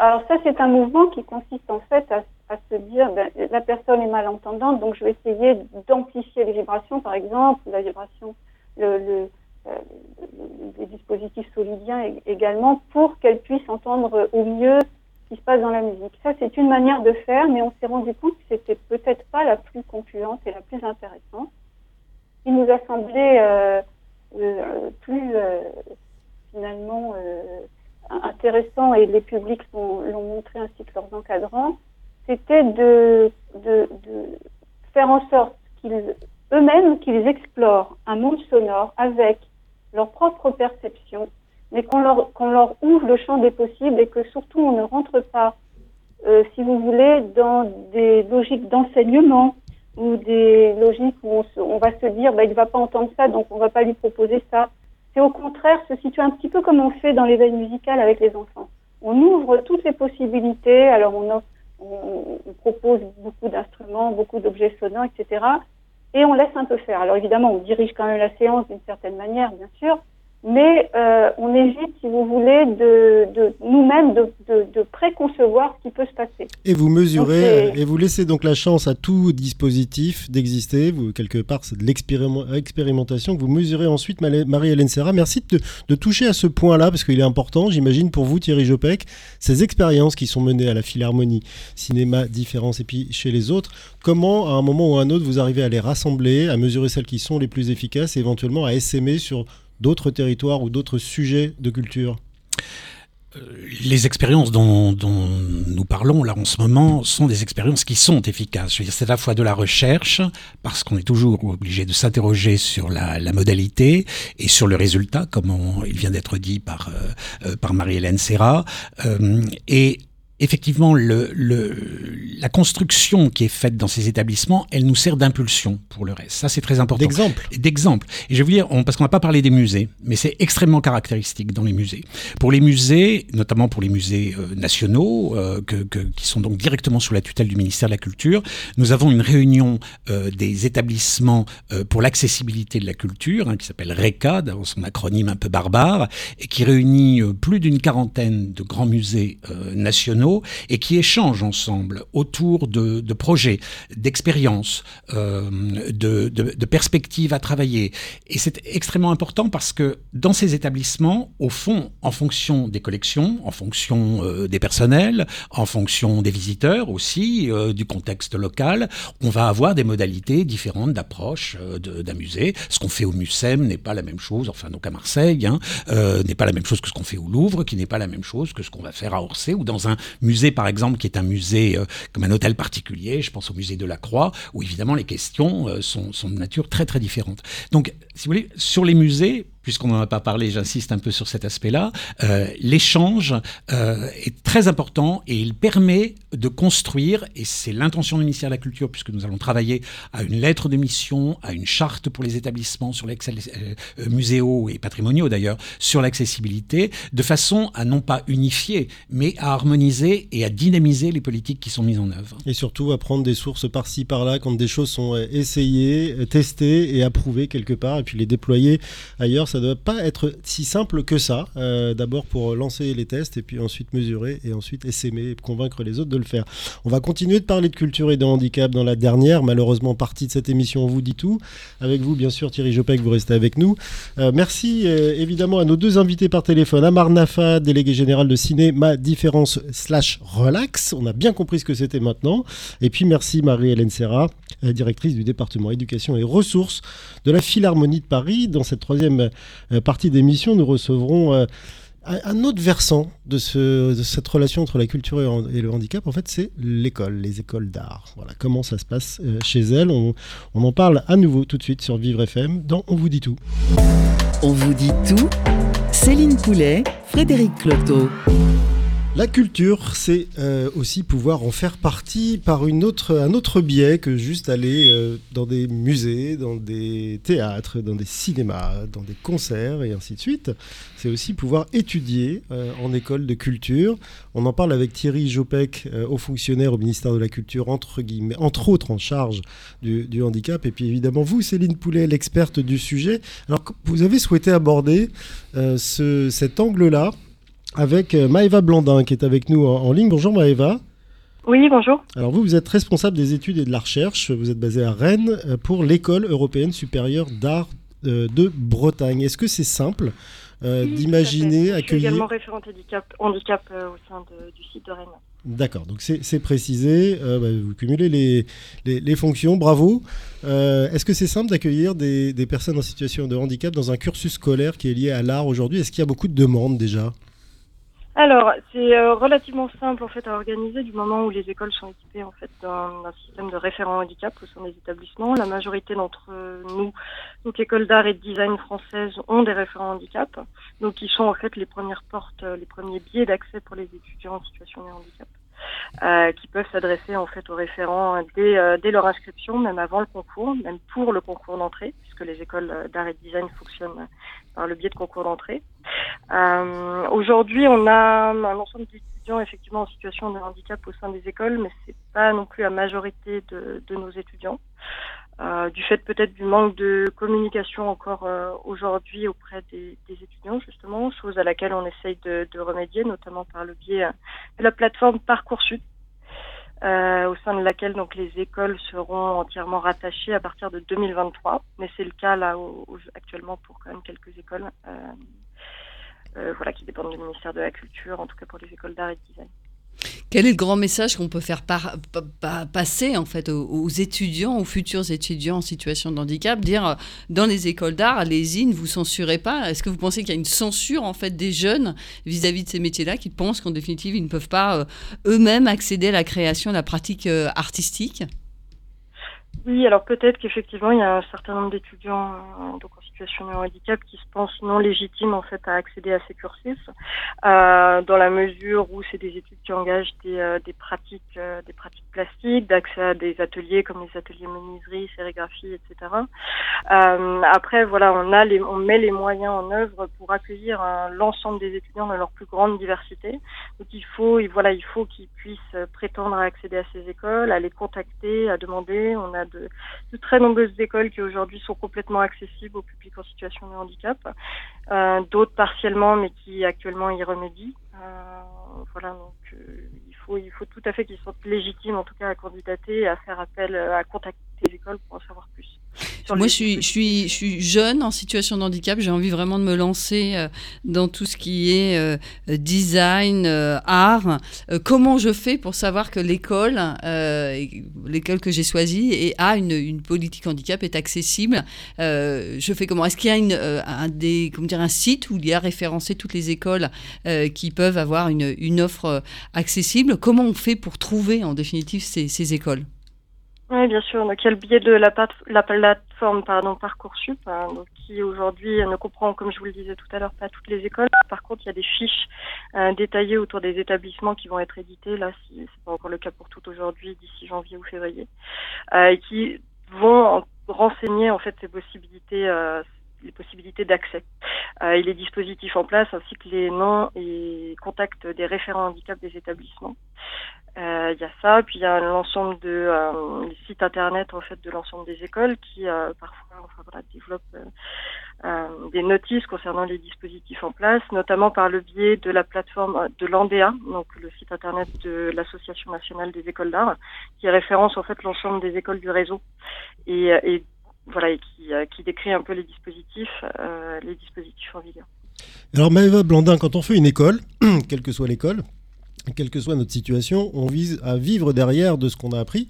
Alors ça, c'est un mouvement qui consiste en fait à, se dire, ben, la personne est malentendante, donc je vais essayer d'amplifier les vibrations, par exemple, la vibration, le, euh, les dispositifs solidiens également, pour qu'elle puisse entendre au mieux ce qui se passe dans la musique. Ça, c'est une manière de faire, mais on s'est rendu compte que c'était peut-être pas la plus concluante et la plus intéressante. Il nous a semblé euh, euh, plus finalement intéressant et les publics l'ont montré ainsi que leurs encadrants, c'était de, faire en sorte qu'ils eux-mêmes qu'ils explorent un monde sonore avec leur propre perception, mais qu'on leur, qu'on leur ouvre le champ des possibles et que surtout on ne rentre pas, euh, si vous voulez, dans des logiques d'enseignement ou des logiques où on, on va se dire bah, il ne va pas entendre ça donc on ne va pas lui proposer ça c'est au contraire se situer un petit peu comme on fait dans l'éveil musical avec les enfants. On ouvre toutes les possibilités, alors on, on, propose beaucoup d'instruments, beaucoup d'objets sonores, etc. Et on laisse un peu faire. Alors évidemment, on dirige quand même la séance d'une certaine manière, bien sûr, mais euh, on évite, si vous voulez, de, de nous-mêmes de, de, de, préconcevoir ce qui peut se passer. Et vous mesurez, et vous laissez donc la chance à tout dispositif d'exister. Vous quelque part, c'est de l'expérimentation que vous mesurez ensuite, Marie-Hélène Serra. Merci de, toucher à ce point-là parce qu'il est important, j'imagine, pour vous, Thierry Jopek, ces expériences qui sont menées à la Philharmonie, cinéma, différence, et puis chez les autres. Comment, à un moment ou à un autre, vous arrivez à les rassembler, à mesurer celles qui sont les plus efficaces, et éventuellement à essaimer sur d'autres territoires ou d'autres sujets de culture euh, les expériences dont, nous parlons là en ce moment sont des expériences qui sont efficaces. C'est à la fois de la recherche, parce qu'on est toujours obligé de s'interroger sur la, modalité et sur le résultat, comme il vient d'être dit par, euh, euh, par Marie-Hélène Serra, effectivement, le, le, la construction qui est faite dans ces établissements, elle nous sert d'impulsion pour le reste. Ça, c'est très important. D'exemple. D'exemple. Et je veux dire, parce qu'on n'a pas parlé des musées, mais c'est extrêmement caractéristique dans les musées. Pour les musées, notamment pour les musées euh, nationaux, euh, que, que, qui sont donc directement sous la tutelle du ministère de la Culture, nous avons une réunion euh, des établissements pour l'accessibilité de la culture, hein, qui s'appelle RECA, dans son acronyme un peu barbare, et qui réunit plus d'une quarantaine de grands musées nationaux et qui échangent ensemble autour de, projets, d'expériences, euh, de, perspectives à travailler. Et c'est extrêmement important parce que dans ces établissements, au fond, en fonction des collections, en fonction euh, des personnels, en fonction des visiteurs aussi, euh, du contexte local, on va avoir des modalités différentes d'approche d'un musée. Ce qu'on fait au MUSEM n'est pas la même chose, enfin donc à Marseille, hein, n'est pas la même chose que ce qu'on fait au Louvre, qui n'est pas la même chose que ce qu'on va faire à Orsay ou dans un musée, par exemple, qui est un musée euh, comme un hôtel particulier, je pense au musée de la Croix, où évidemment les questions euh, sont, sont de nature très très différente. Donc, si vous voulez, sur les musées, puisqu'on n'en a pas parlé, j'insiste un peu sur cet aspect-là, euh, l'échange euh, est très important et il permet de construire, et c'est l'intention du ministère de la Culture, puisque nous allons travailler à une lettre de mission, à une charte pour les établissements sur euh, muséaux et patrimoniaux d'ailleurs, sur l'accessibilité, de façon à non pas unifier, mais à harmoniser et à dynamiser les politiques qui sont mises en œuvre. Et surtout à prendre des sources par-ci par-là quand des choses sont essayées, testées et approuvées quelque part, les déployer ailleurs ça ne doit pas être si simple que ça. Euh, d'abord pour lancer les tests et puis ensuite mesurer et ensuite essaimer et convaincre les autres de le faire. On va continuer de parler de culture et de handicap dans la dernière, malheureusement, partie de cette émission. On vous dit tout. Avec vous, bien sûr, Thierry Jopek, vous restez avec nous. Euh, merci euh, évidemment à nos deux invités par téléphone. Amar Nafa, délégué général de Cinéma Différence slash Relax. On a bien compris ce que c'était maintenant. Et puis merci Marie-Hélène Serra, directrice du département éducation et ressources de la Philharmonie de Paris. Dans cette troisième euh, partie d'émission, nous recevrons euh, un autre versant de, cette relation entre la culture et le handicap, en fait, c'est l'école, les écoles d'art. Voilà comment ça se passe euh, chez elles. On, on, en parle à nouveau tout de suite sur Vivre FM dans On vous dit tout. On vous dit tout. Céline Poulet, Frédéric Cloteau. La culture, c'est euh, aussi pouvoir en faire partie par une autre, un autre biais que juste aller euh, dans des musées, dans des théâtres, dans des cinémas, dans des concerts et ainsi de suite. C'est aussi pouvoir étudier euh, en école de culture. On en parle avec Thierry Jopek, haut fonctionnaire au ministère de la Culture, entre, guillemets, entre autres en charge du, du handicap. Et puis évidemment, vous, Céline Poulet, l'experte du sujet. Alors, vous avez souhaité aborder ce, cet angle-là avec euh, Maëva Blandin qui est avec nous en, ligne. Bonjour Maëva. Oui, bonjour. Alors vous, vous êtes responsable des études et de la recherche. Vous êtes basé à Rennes euh, pour l'École européenne supérieure d'art euh, de Bretagne. Est-ce que c'est simple d'imaginer accueillir... Je suis également référente handicap, handicap au sein du site de Rennes. D'accord, donc c'est précisé, bah, vous cumulez les, les, fonctions, bravo. Est-ce que c'est simple d'accueillir des, des, personnes en situation de handicap dans un cursus scolaire qui est lié à l'art aujourd'hui? Est-ce qu'il y a beaucoup de demandes déjà? Alors, c'est euh, relativement simple en fait à organiser du moment où les écoles sont équipées en fait d'un système de référent handicap au sein des établissements. La majorité d'entre nous, donc écoles d'art et de design françaises, ont des référents handicap, donc ils sont en fait les premières portes, les premiers biais d'accès pour les étudiants en situation de handicap. Euh, qui peuvent s'adresser en fait aux référents dès, euh, dès, leur inscription, même avant le concours, même pour le concours d'entrée, puisque les écoles d'art et de design fonctionnent par le biais de concours d'entrée. Euh, Aujourd'hui, on a un ensemble d'étudiants effectivement en situation de handicap au sein des écoles, mais c'est pas non plus la majorité de, de nos étudiants. Euh, du fait peut-être du manque de communication encore euh, aujourd'hui auprès des, des, étudiants justement, chose à laquelle on essaye de, de remédier, notamment par le biais euh, de la plateforme Parcoursup, euh, au sein de laquelle donc les écoles seront entièrement rattachées à partir de 2023, mais c'est le cas là actuellement pour quand même quelques écoles, voilà qui dépendent du ministère de la Culture, en tout cas pour les écoles d'art et de design. Quel est le grand message qu'on peut faire passer en fait aux, étudiants, aux futurs étudiants en situation de handicap, dire euh, dans les écoles d'art, allez-y, ne vous censurez pas. Est-ce que vous pensez qu'il y a une censure en fait des jeunes vis-à-vis de ces métiers-là, qui pensent qu'en définitive ils ne peuvent pas euh, eux-mêmes accéder à la création, à la pratique euh, artistique? Oui, alors peut-être qu'effectivement il y a un certain nombre d'étudiants situation de qui se pensent non légitimes en fait à accéder à ces cursus, euh, dans la mesure où c'est des études qui engagent des, euh, pratiques, euh, des pratiques plastiques, d'accès à des ateliers comme les ateliers menuiserie, sérigraphie, etc. Après, voilà, on a on met les moyens en œuvre pour accueillir l'ensemble des étudiants dans leur plus grande diversité. Donc il faut, voilà, il faut qu'ils puissent prétendre à accéder à ces écoles, à les contacter, à demander. On a de, de très nombreuses écoles qui aujourd'hui sont complètement accessibles au public en situation de handicap, euh, d'autres partiellement, mais qui actuellement y remédient. Euh, voilà, donc euh, il faut il faut tout à fait qu'ils soient légitimes en tout cas à candidater et à faire appel à contacter les écoles pour en savoir plus. Moi, je suis, je, suis, je suis jeune en situation de handicap. J'ai envie vraiment de me lancer euh, dans tout ce qui est euh, design, euh, art. comment je fais pour savoir que l'école, l'école que j'ai choisie, a une, une, politique handicap, est accessible Je fais comment? Est-ce qu'il y a une, un, des, comment dire, un site où il y a référencé toutes les écoles qui peuvent avoir une, une offre accessible? Comment on fait pour trouver en définitive ces, ces écoles? Oui, bien sûr. Donc, il y a le biais de la, la plateforme pardon, Parcoursup, hein, donc, qui aujourd'hui ne comprend, comme je vous le disais tout à l'heure, pas toutes les écoles. Par contre, il y a des fiches euh, détaillées autour des établissements qui vont être éditées. Là, si c'est pas encore le cas pour tout aujourd'hui, d'ici janvier ou février, euh, et qui vont renseigner en fait ces possibilités, euh, les possibilités d'accès euh, et les dispositifs en place, ainsi que les noms et contacts des référents handicap des établissements. Euh, il y a ça, puis il y a l'ensemble de euh, les sites internet en fait de l'ensemble des écoles qui euh, parfois voilà, développent des notices concernant les dispositifs en place, notamment par le biais de la plateforme de l'ANDEA, donc le site internet de l'Association nationale des écoles d'art, qui référence en fait l'ensemble des écoles du réseau et, voilà et qui, qui décrit un peu les dispositifs les dispositifs en vigueur. Alors Maëva Blandin, quand on fait une école, quelle que soit l'école, quelle que soit notre situation, on vise à vivre derrière de ce qu'on a appris.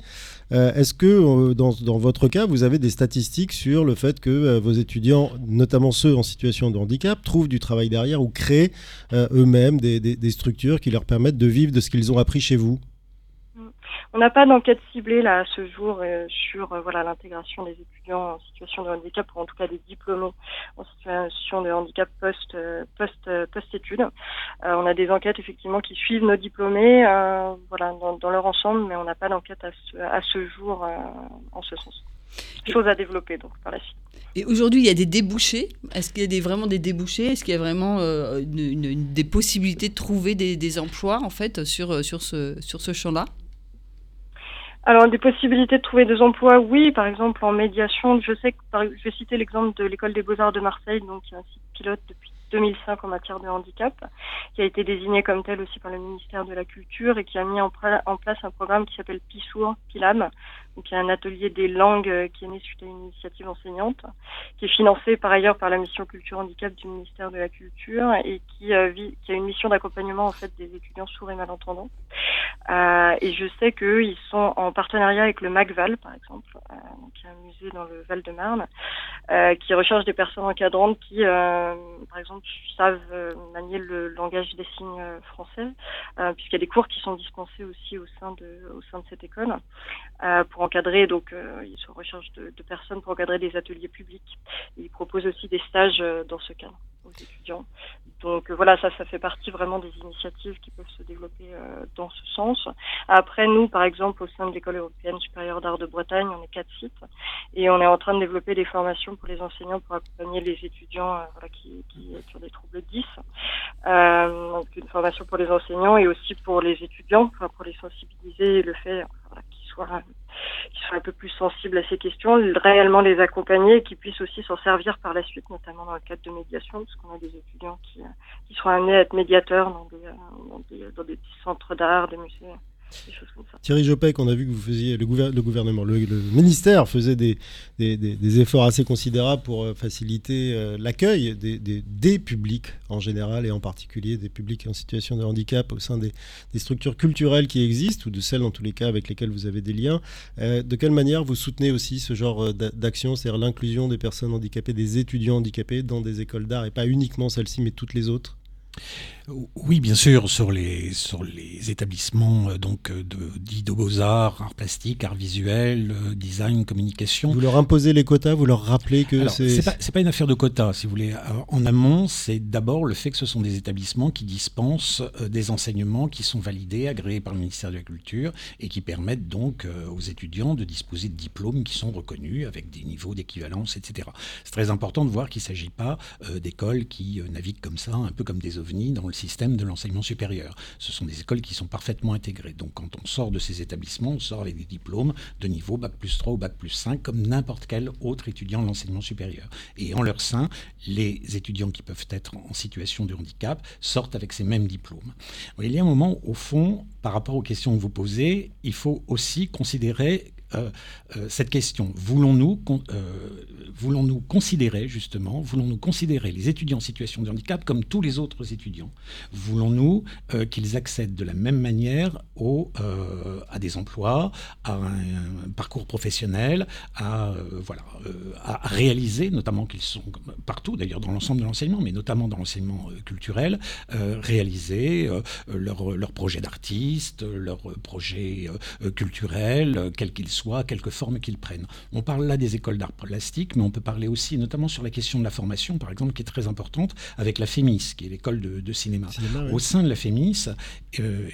Euh, est-ce que euh, dans, votre cas, vous avez des statistiques sur le fait que euh, vos étudiants, notamment ceux en situation de handicap, trouvent du travail derrière ou créent eux-mêmes des, structures qui leur permettent de vivre de ce qu'ils ont appris chez vous? On n'a pas d'enquête ciblée là à ce jour sur voilà l'intégration des étudiants en situation de handicap, ou en tout cas des diplômés en situation de handicap post post post études. on a des enquêtes effectivement qui suivent nos diplômés, voilà dans, leur ensemble, mais on n'a pas d'enquête à ce, à ce jour en ce sens. Chose à développer donc par la suite. Et aujourd'hui, il y a des débouchés? Est-ce qu'il y a des, vraiment des débouchés? Est-ce qu'il y a vraiment euh, des possibilités de trouver des, des, emplois en fait sur, euh, sur ce, sur ce champ-là? Alors, des possibilités de trouver des emplois, oui. Par exemple, en médiation, je sais que, je vais citer l'exemple de l'école des beaux-arts de Marseille, donc qui est un site pilote depuis 2005 en matière de handicap, qui a été désigné comme tel aussi par le ministère de la Culture et qui a mis en, en place un programme qui s'appelle PISOUR, PILAM, y a un atelier des langues euh, qui est né suite à une initiative enseignante, qui est financé par ailleurs par la mission culture handicap du ministère de la Culture et qui, euh, qui a une mission d'accompagnement en fait des étudiants sourds et malentendants. Euh, et je sais qu'eux, ils sont en partenariat avec le MACVAL, par exemple, euh, donc un musée dans le Val-de-Marne, qui recherche des personnes encadrantes qui, par exemple, savent manier le langage des signes français, puisqu'il y a des cours qui sont dispensés aussi au sein de, au sein de cette école, pour encadrer, donc ils sont en recherche de, personnes pour encadrer des ateliers publics. ils proposent aussi des stages dans ce cadre aux étudiants. Donc voilà, ça, ça fait partie vraiment des initiatives qui peuvent se développer euh, dans ce sens. Après, nous, par exemple, au sein de l'école européenne supérieure d'art de Bretagne, on est quatre sites et on est en train de développer des formations pour les enseignants pour accompagner les étudiants euh, qui, qui, qui, ont des troubles 10. Euh, donc une formation pour les enseignants et aussi pour les étudiants, pour les sensibiliser et le fait voilà, qui soient un peu plus sensibles à ces questions, réellement les accompagner et qui puissent aussi s'en servir par la suite, notamment dans le cadre de médiation, parce qu'on a des étudiants qui, qui seront amenés à être médiateurs dans des, dans des, dans des centres d'art, des musées. Thierry Jopek, on a vu que vous faisiez, le, gouvernement, le, ministère faisait des, des, efforts assez considérables pour euh, faciliter euh, l'accueil des, publics en général et en particulier des publics en situation de handicap au sein des, structures culturelles qui existent ou de celles en tous les cas avec lesquelles vous avez des liens. Euh, de quelle manière vous soutenez aussi ce genre d'action, c'est-à-dire l'inclusion des personnes handicapées, des étudiants handicapés dans des écoles d'art et pas uniquement celles-ci mais toutes les autres? Oui, bien sûr, sur les, sur les établissements euh, donc euh, de, dits de beaux-arts, arts plastiques, arts visuels, euh, design, communication. Vous leur imposez les quotas, vous leur rappelez que c'est... C'est pas, pas une affaire de quotas, si vous voulez. En amont, c'est d'abord le fait que ce sont des établissements qui dispensent des enseignements qui sont validés, agréés par le ministère de la Culture et qui permettent donc aux étudiants de disposer de diplômes qui sont reconnus avec des niveaux d'équivalence, etc. C'est très important de voir qu'il ne s'agit pas d'écoles qui naviguent comme ça, un peu comme des ovnis dans le système de l'enseignement supérieur. Ce sont des écoles qui sont parfaitement intégrées. Donc quand on sort de ces établissements, on sort avec des diplômes de niveau Bac plus 3 ou Bac plus 5, comme n'importe quel autre étudiant de l'enseignement supérieur. Et en leur sein, les étudiants qui peuvent être en situation de handicap sortent avec ces mêmes diplômes. Il y a un moment, au fond, par rapport aux questions que vous posez, il faut aussi considérer euh, euh, cette question. Voulons-nous euh, voulons-nous considérer, justement, voulons-nous considérer les étudiants en situation de handicap comme tous les autres étudiants? Voulons-nous qu'ils accèdent de la même manière à des emplois, à un, parcours professionnel, à, voilà, à réaliser, notamment qu'ils sont partout, d'ailleurs dans l'ensemble de l'enseignement, mais notamment dans l'enseignement culturel, réaliser leurs leur projets d'artiste, leurs projets culturels, quels qu'ils soient soit, quelque forme qu'ils prennent. On parle là des écoles d'art plastique, mais on peut parler aussi, notamment sur la question de la formation, par exemple, qui est très importante, avec la FEMIS, qui est l'école de, cinéma. Au sein de la FEMIS, euh,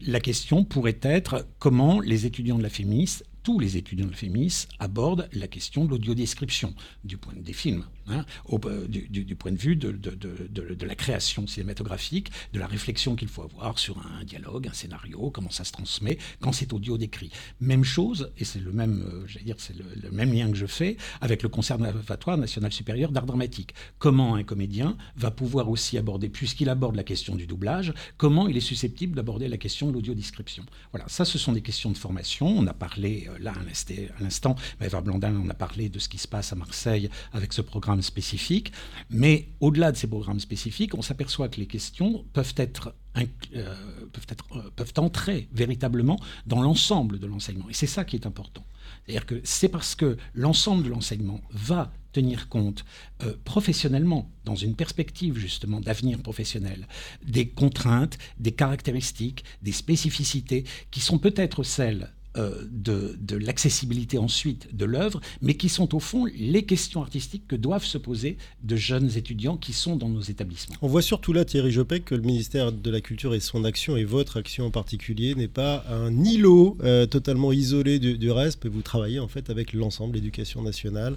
la question pourrait être comment les étudiants de la FEMIS tous les étudiants de FEMIS abordent la question de l'audiodescription du point des films, hein, euh, du, point de vue de, la création cinématographique, de la réflexion qu'il faut avoir sur un dialogue, un scénario, comment ça se transmet quand c'est audio décrit. Même chose, et c'est le même, euh, dire, c'est le, même lien que je fais avec le Conservatoire national supérieur d'art dramatique. Comment un comédien va pouvoir aussi aborder, puisqu'il aborde la question du doublage, comment il est susceptible d'aborder la question de l'audiodescription. Voilà, ça, ce sont des questions de formation. On a parlé euh, là à l'instant, Eva Blandin en a parlé de ce qui se passe à Marseille avec ce programme spécifique. Mais au-delà de ces programmes spécifiques, on s'aperçoit que les questions peuvent être euh, euh, peuvent entrer véritablement dans l'ensemble de l'enseignement. Et c'est ça qui est important. C'est-à-dire que c'est parce que l'ensemble de l'enseignement va tenir compte euh, professionnellement, dans une perspective justement d'avenir professionnel, des contraintes, des caractéristiques, des spécificités qui sont peut-être celles de, de l'accessibilité ensuite de l'œuvre, mais qui sont au fond les questions artistiques que doivent se poser de jeunes étudiants qui sont dans nos établissements. On voit surtout là, Thierry Jopek, que le ministère de la Culture et son action, et votre action en particulier, n'est pas un îlot euh, totalement isolé du, reste, vous travaillez en fait avec l'ensemble, l'éducation nationale,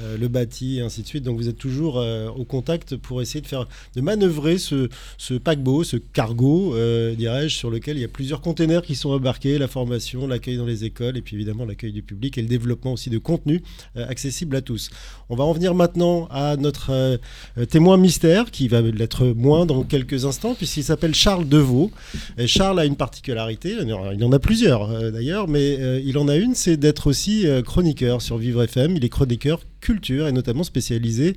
euh, le bâti, et ainsi de suite. Donc vous êtes toujours euh, au contact pour essayer de faire, de manœuvrer ce, ce paquebot, ce cargo, euh, dirais-je, sur lequel il y a plusieurs containers qui sont embarqués, la formation, l'accueil dans les écoles et puis évidemment l'accueil du public et le développement aussi de contenu euh, accessible à tous. On va en venir maintenant à notre euh, témoin mystère qui va l'être moins dans quelques instants puisqu'il s'appelle Charles Deveau. Charles a une particularité, il en a plusieurs euh, d'ailleurs, mais euh, il en a une, c'est d'être aussi euh, chroniqueur sur Vivre FM. Il est chroniqueur culture et notamment spécialisé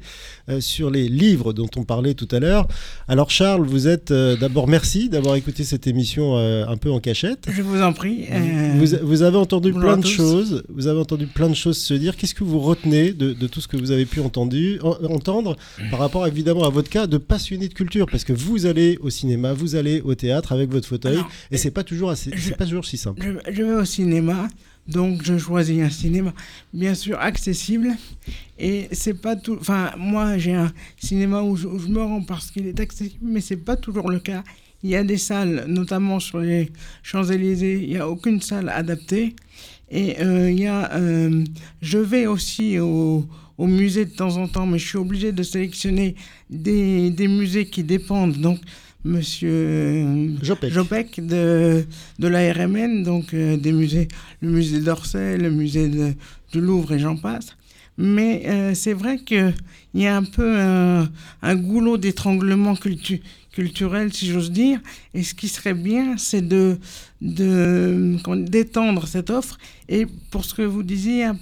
euh, sur les livres dont on parlait tout à l'heure. Alors Charles, vous êtes euh, d'abord merci d'avoir écouté cette émission euh, un peu en cachette. Je vous en prie. Vous, vous avez entendu bonjour plein de choses. Vous avez entendu plein de choses se dire. Qu'est-ce que vous retenez de, de tout ce que vous avez pu entendu, en- entendre par rapport évidemment à votre cas de passionné de culture? Parce que vous allez au cinéma, vous allez au théâtre avec votre fauteuil, Alors, et c'est pas toujours assez, je- c'est pas toujours si simple. je, je vais au cinéma, donc je choisis un cinéma bien sûr accessible. Et c'est pas tout. Enfin, moi j'ai un cinéma où je, me rends parce qu'il est accessible, mais c'est pas toujours le cas. Il y a des salles, notamment sur les Champs-Élysées, il n'y a aucune salle adaptée. Et euh, il y a. euh, je vais aussi au, au musée de temps en temps, mais je suis obligé de sélectionner des, des musées qui dépendent. Donc, monsieur. Jopek. Jopek de, de la RMN, donc euh, des musées, le musée d'Orsay, le musée de, du Louvre et j'en passe. Mais euh, c'est vrai qu'il y a un peu un, un goulot d'étranglement cultu- culturel, si j'ose dire. Et ce qui serait bien, c'est de, d'étendre cette offre. Et pour ce que vous disiez, hein,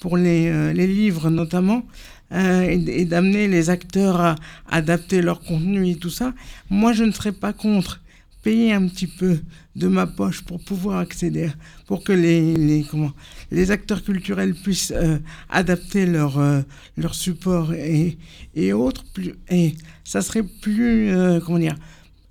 pour les, euh, les livres notamment, euh, et, d'amener les acteurs à adapter leur contenu et tout ça, moi je ne serais pas contre payer un petit peu de ma poche pour pouvoir accéder, pour que les, les, comment, les acteurs culturels puissent euh, adapter leur, euh, leur support et, et autres. Plus, et ça serait plus, euh, comment dire,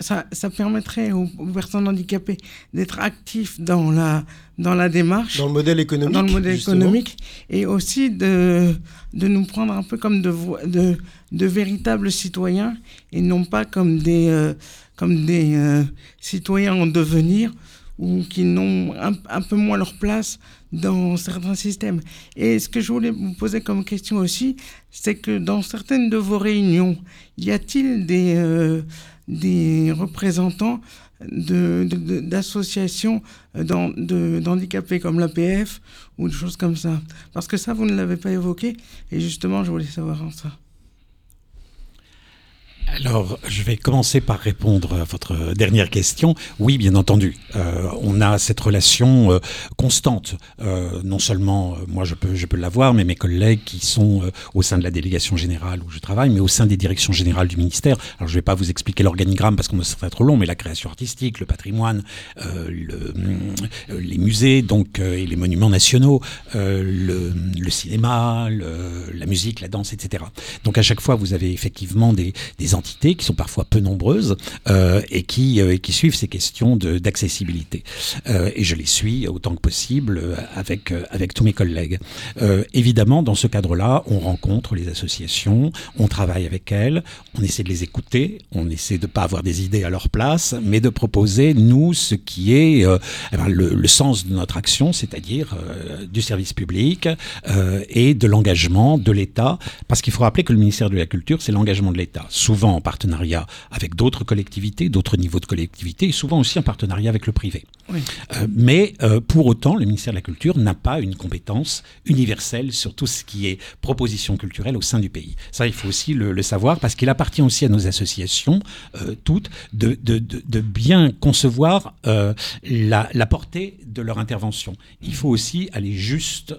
ça, ça permettrait aux, aux personnes handicapées d'être actifs dans la, dans la démarche Dans le modèle économique. dans le modèle justement. économique et aussi de, de nous prendre un peu comme de, de, de véritables citoyens et non pas comme des, euh, comme des euh, citoyens en devenir ou qui n'ont un, un peu moins leur place dans certains systèmes. Et ce que je voulais vous poser comme question aussi, c'est que dans certaines de vos réunions, y a-t-il des, euh, des représentants d'associations euh, d'handicapés comme l'APF ou des choses comme ça Parce que ça, vous ne l'avez pas évoqué et justement, je voulais savoir ça. Alors, je vais commencer par répondre à votre dernière question. Oui, bien entendu, euh, on a cette relation euh, constante. Euh, non seulement euh, moi, je peux, je peux l'avoir, mais mes collègues qui sont euh, au sein de la délégation générale où je travaille, mais au sein des directions générales du ministère. Alors, je ne vais pas vous expliquer l'organigramme parce qu'on serait trop long, mais la création artistique, le patrimoine, euh, le, les musées, donc et les monuments nationaux, le, le cinéma, le- la musique, la danse, etc. Donc, à chaque fois, vous avez effectivement des, des qui sont parfois peu nombreuses euh, et, qui, euh, et qui suivent ces questions d'accessibilité. Euh, et je les suis autant que possible avec, tous mes collègues. Évidemment, dans ce cadre-là, on rencontre les associations, on travaille avec elles, on essaie de les écouter, on essaie de ne pas avoir des idées à leur place, mais de proposer, nous, ce qui est eh ben, le, le sens de notre action, c'est-à-dire du service public et de l'engagement de l'État, parce qu'il faut rappeler que le ministère de la Culture, c'est l'engagement de l'État, souvent en partenariat avec d'autres collectivités, d'autres niveaux de collectivités, et souvent aussi en partenariat avec le privé. Oui. Euh, mais euh, pour autant, le ministère de la Culture n'a pas une compétence universelle sur tout ce qui est proposition culturelle au sein du pays. Ça, il faut aussi le, le savoir parce qu'il appartient aussi à nos associations, euh, toutes, de, de, de, de bien concevoir la, la portée de leur intervention. Il faut aussi aller juste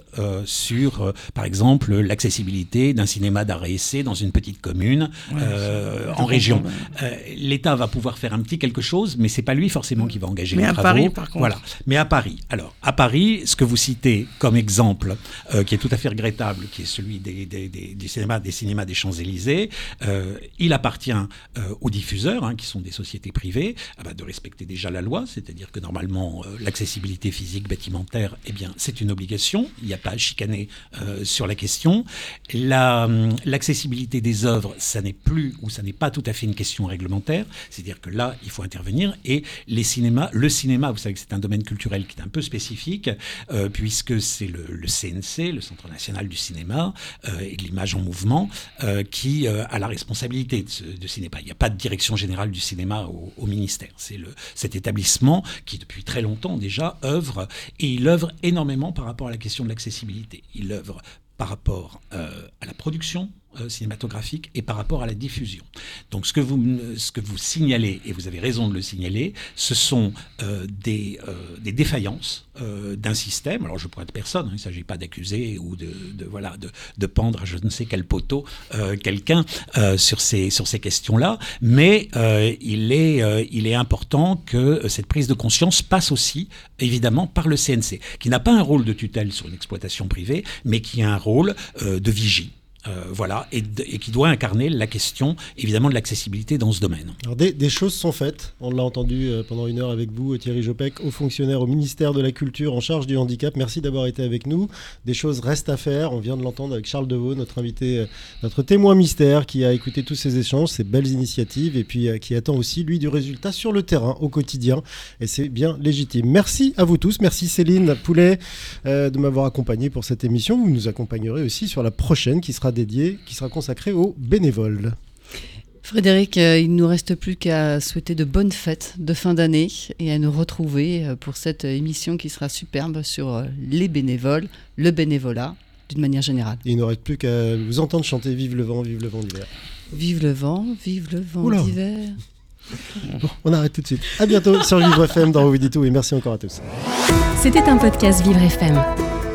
sur, par exemple, l'accessibilité d'un cinéma d'art et essai dans une petite commune. Ouais, Euh, euh, en région. Euh, L'État va pouvoir faire un petit quelque chose, mais c'est pas lui forcément qui va engager Mais les à travaux. Paris, par contre. Voilà. Mais à Paris. Alors, à Paris, ce que vous citez comme exemple, euh, qui est tout à fait regrettable, qui est celui des, des, des, des cinémas, des cinémas des Champs-Élysées, il appartient aux diffuseurs, hein, qui sont des sociétés privées, ah bah, de respecter déjà la loi, c'est-à-dire que normalement, l'accessibilité physique bâtimentaire, eh bien, c'est une obligation. Il n'y a pas à chicaner sur la question. La, hum, L'accessibilité des œuvres, ça n'est plus ou ça n'est pas tout à fait une question réglementaire. C'est-à-dire que là, il faut intervenir. Et les cinémas, le cinéma, vous savez que c'est un domaine culturel qui est un peu spécifique, euh, puisque c'est le, CNC, le Centre national du cinéma euh, et de l'image en mouvement, euh, qui a la responsabilité de ce cinéma. Il n'y a pas de direction générale du cinéma au, ministère. C'est cet établissement qui, depuis très longtemps déjà, œuvre et il œuvre énormément par rapport à la question de l'accessibilité. Il œuvre par rapport à la production cinématographique et par rapport à la diffusion. Donc ce que vous, me- ce que vous signalez, et vous avez raison de le signaler, ce sont euh, des, euh, des défaillances euh, d'un système. Alors je être personne, hein, il ne s'agit pas d'accuser ou de, de, voilà, de, de pendre à je ne sais quel poteau euh, quelqu'un euh, sur ces, sur ces questions-là, mais euh, il, est, euh, il est important que euh, cette prise de conscience passe aussi, évidemment, par le CNC, qui n'a pas un rôle de tutelle sur une exploitation privée, mais qui a un rôle euh, de vigie. Euh, voilà, et, qui doit incarner la question, évidemment, de l'accessibilité dans ce domaine. Alors des, choses sont faites. On l'a entendu euh, pendant une heure avec vous, Thierry Jopek, haut fonctionnaire au ministère de la Culture en charge du handicap. Merci d'avoir été avec nous. Des choses restent à faire. On vient de l'entendre avec Charles Deveau, notre invité, euh, notre témoin mystère, qui a écouté tous ces échanges, ces belles initiatives, et puis qui attend aussi lui du résultat sur le terrain au quotidien. Et c'est bien légitime. Merci à vous tous. Merci Céline Poulet de m'avoir accompagné pour cette émission. Vous nous accompagnerez aussi sur la prochaine qui sera dédiée, qui sera consacrée aux bénévoles. Frédéric, euh, il ne nous reste plus qu'à souhaiter de bonnes fêtes de fin d'année et à nous retrouver euh, pour cette euh, émission qui sera superbe sur les bénévoles, le bénévolat d'une manière générale. Il ne reste plus qu'à vous entendre chanter Vive le vent, vive le vent d'hiver. Vive le vent, vive le vent d'hiver. Bon, on arrête tout de suite. À bientôt sur Vivre FM dans Vous dit tout et merci encore à tous. C'était un podcast Vivre FM.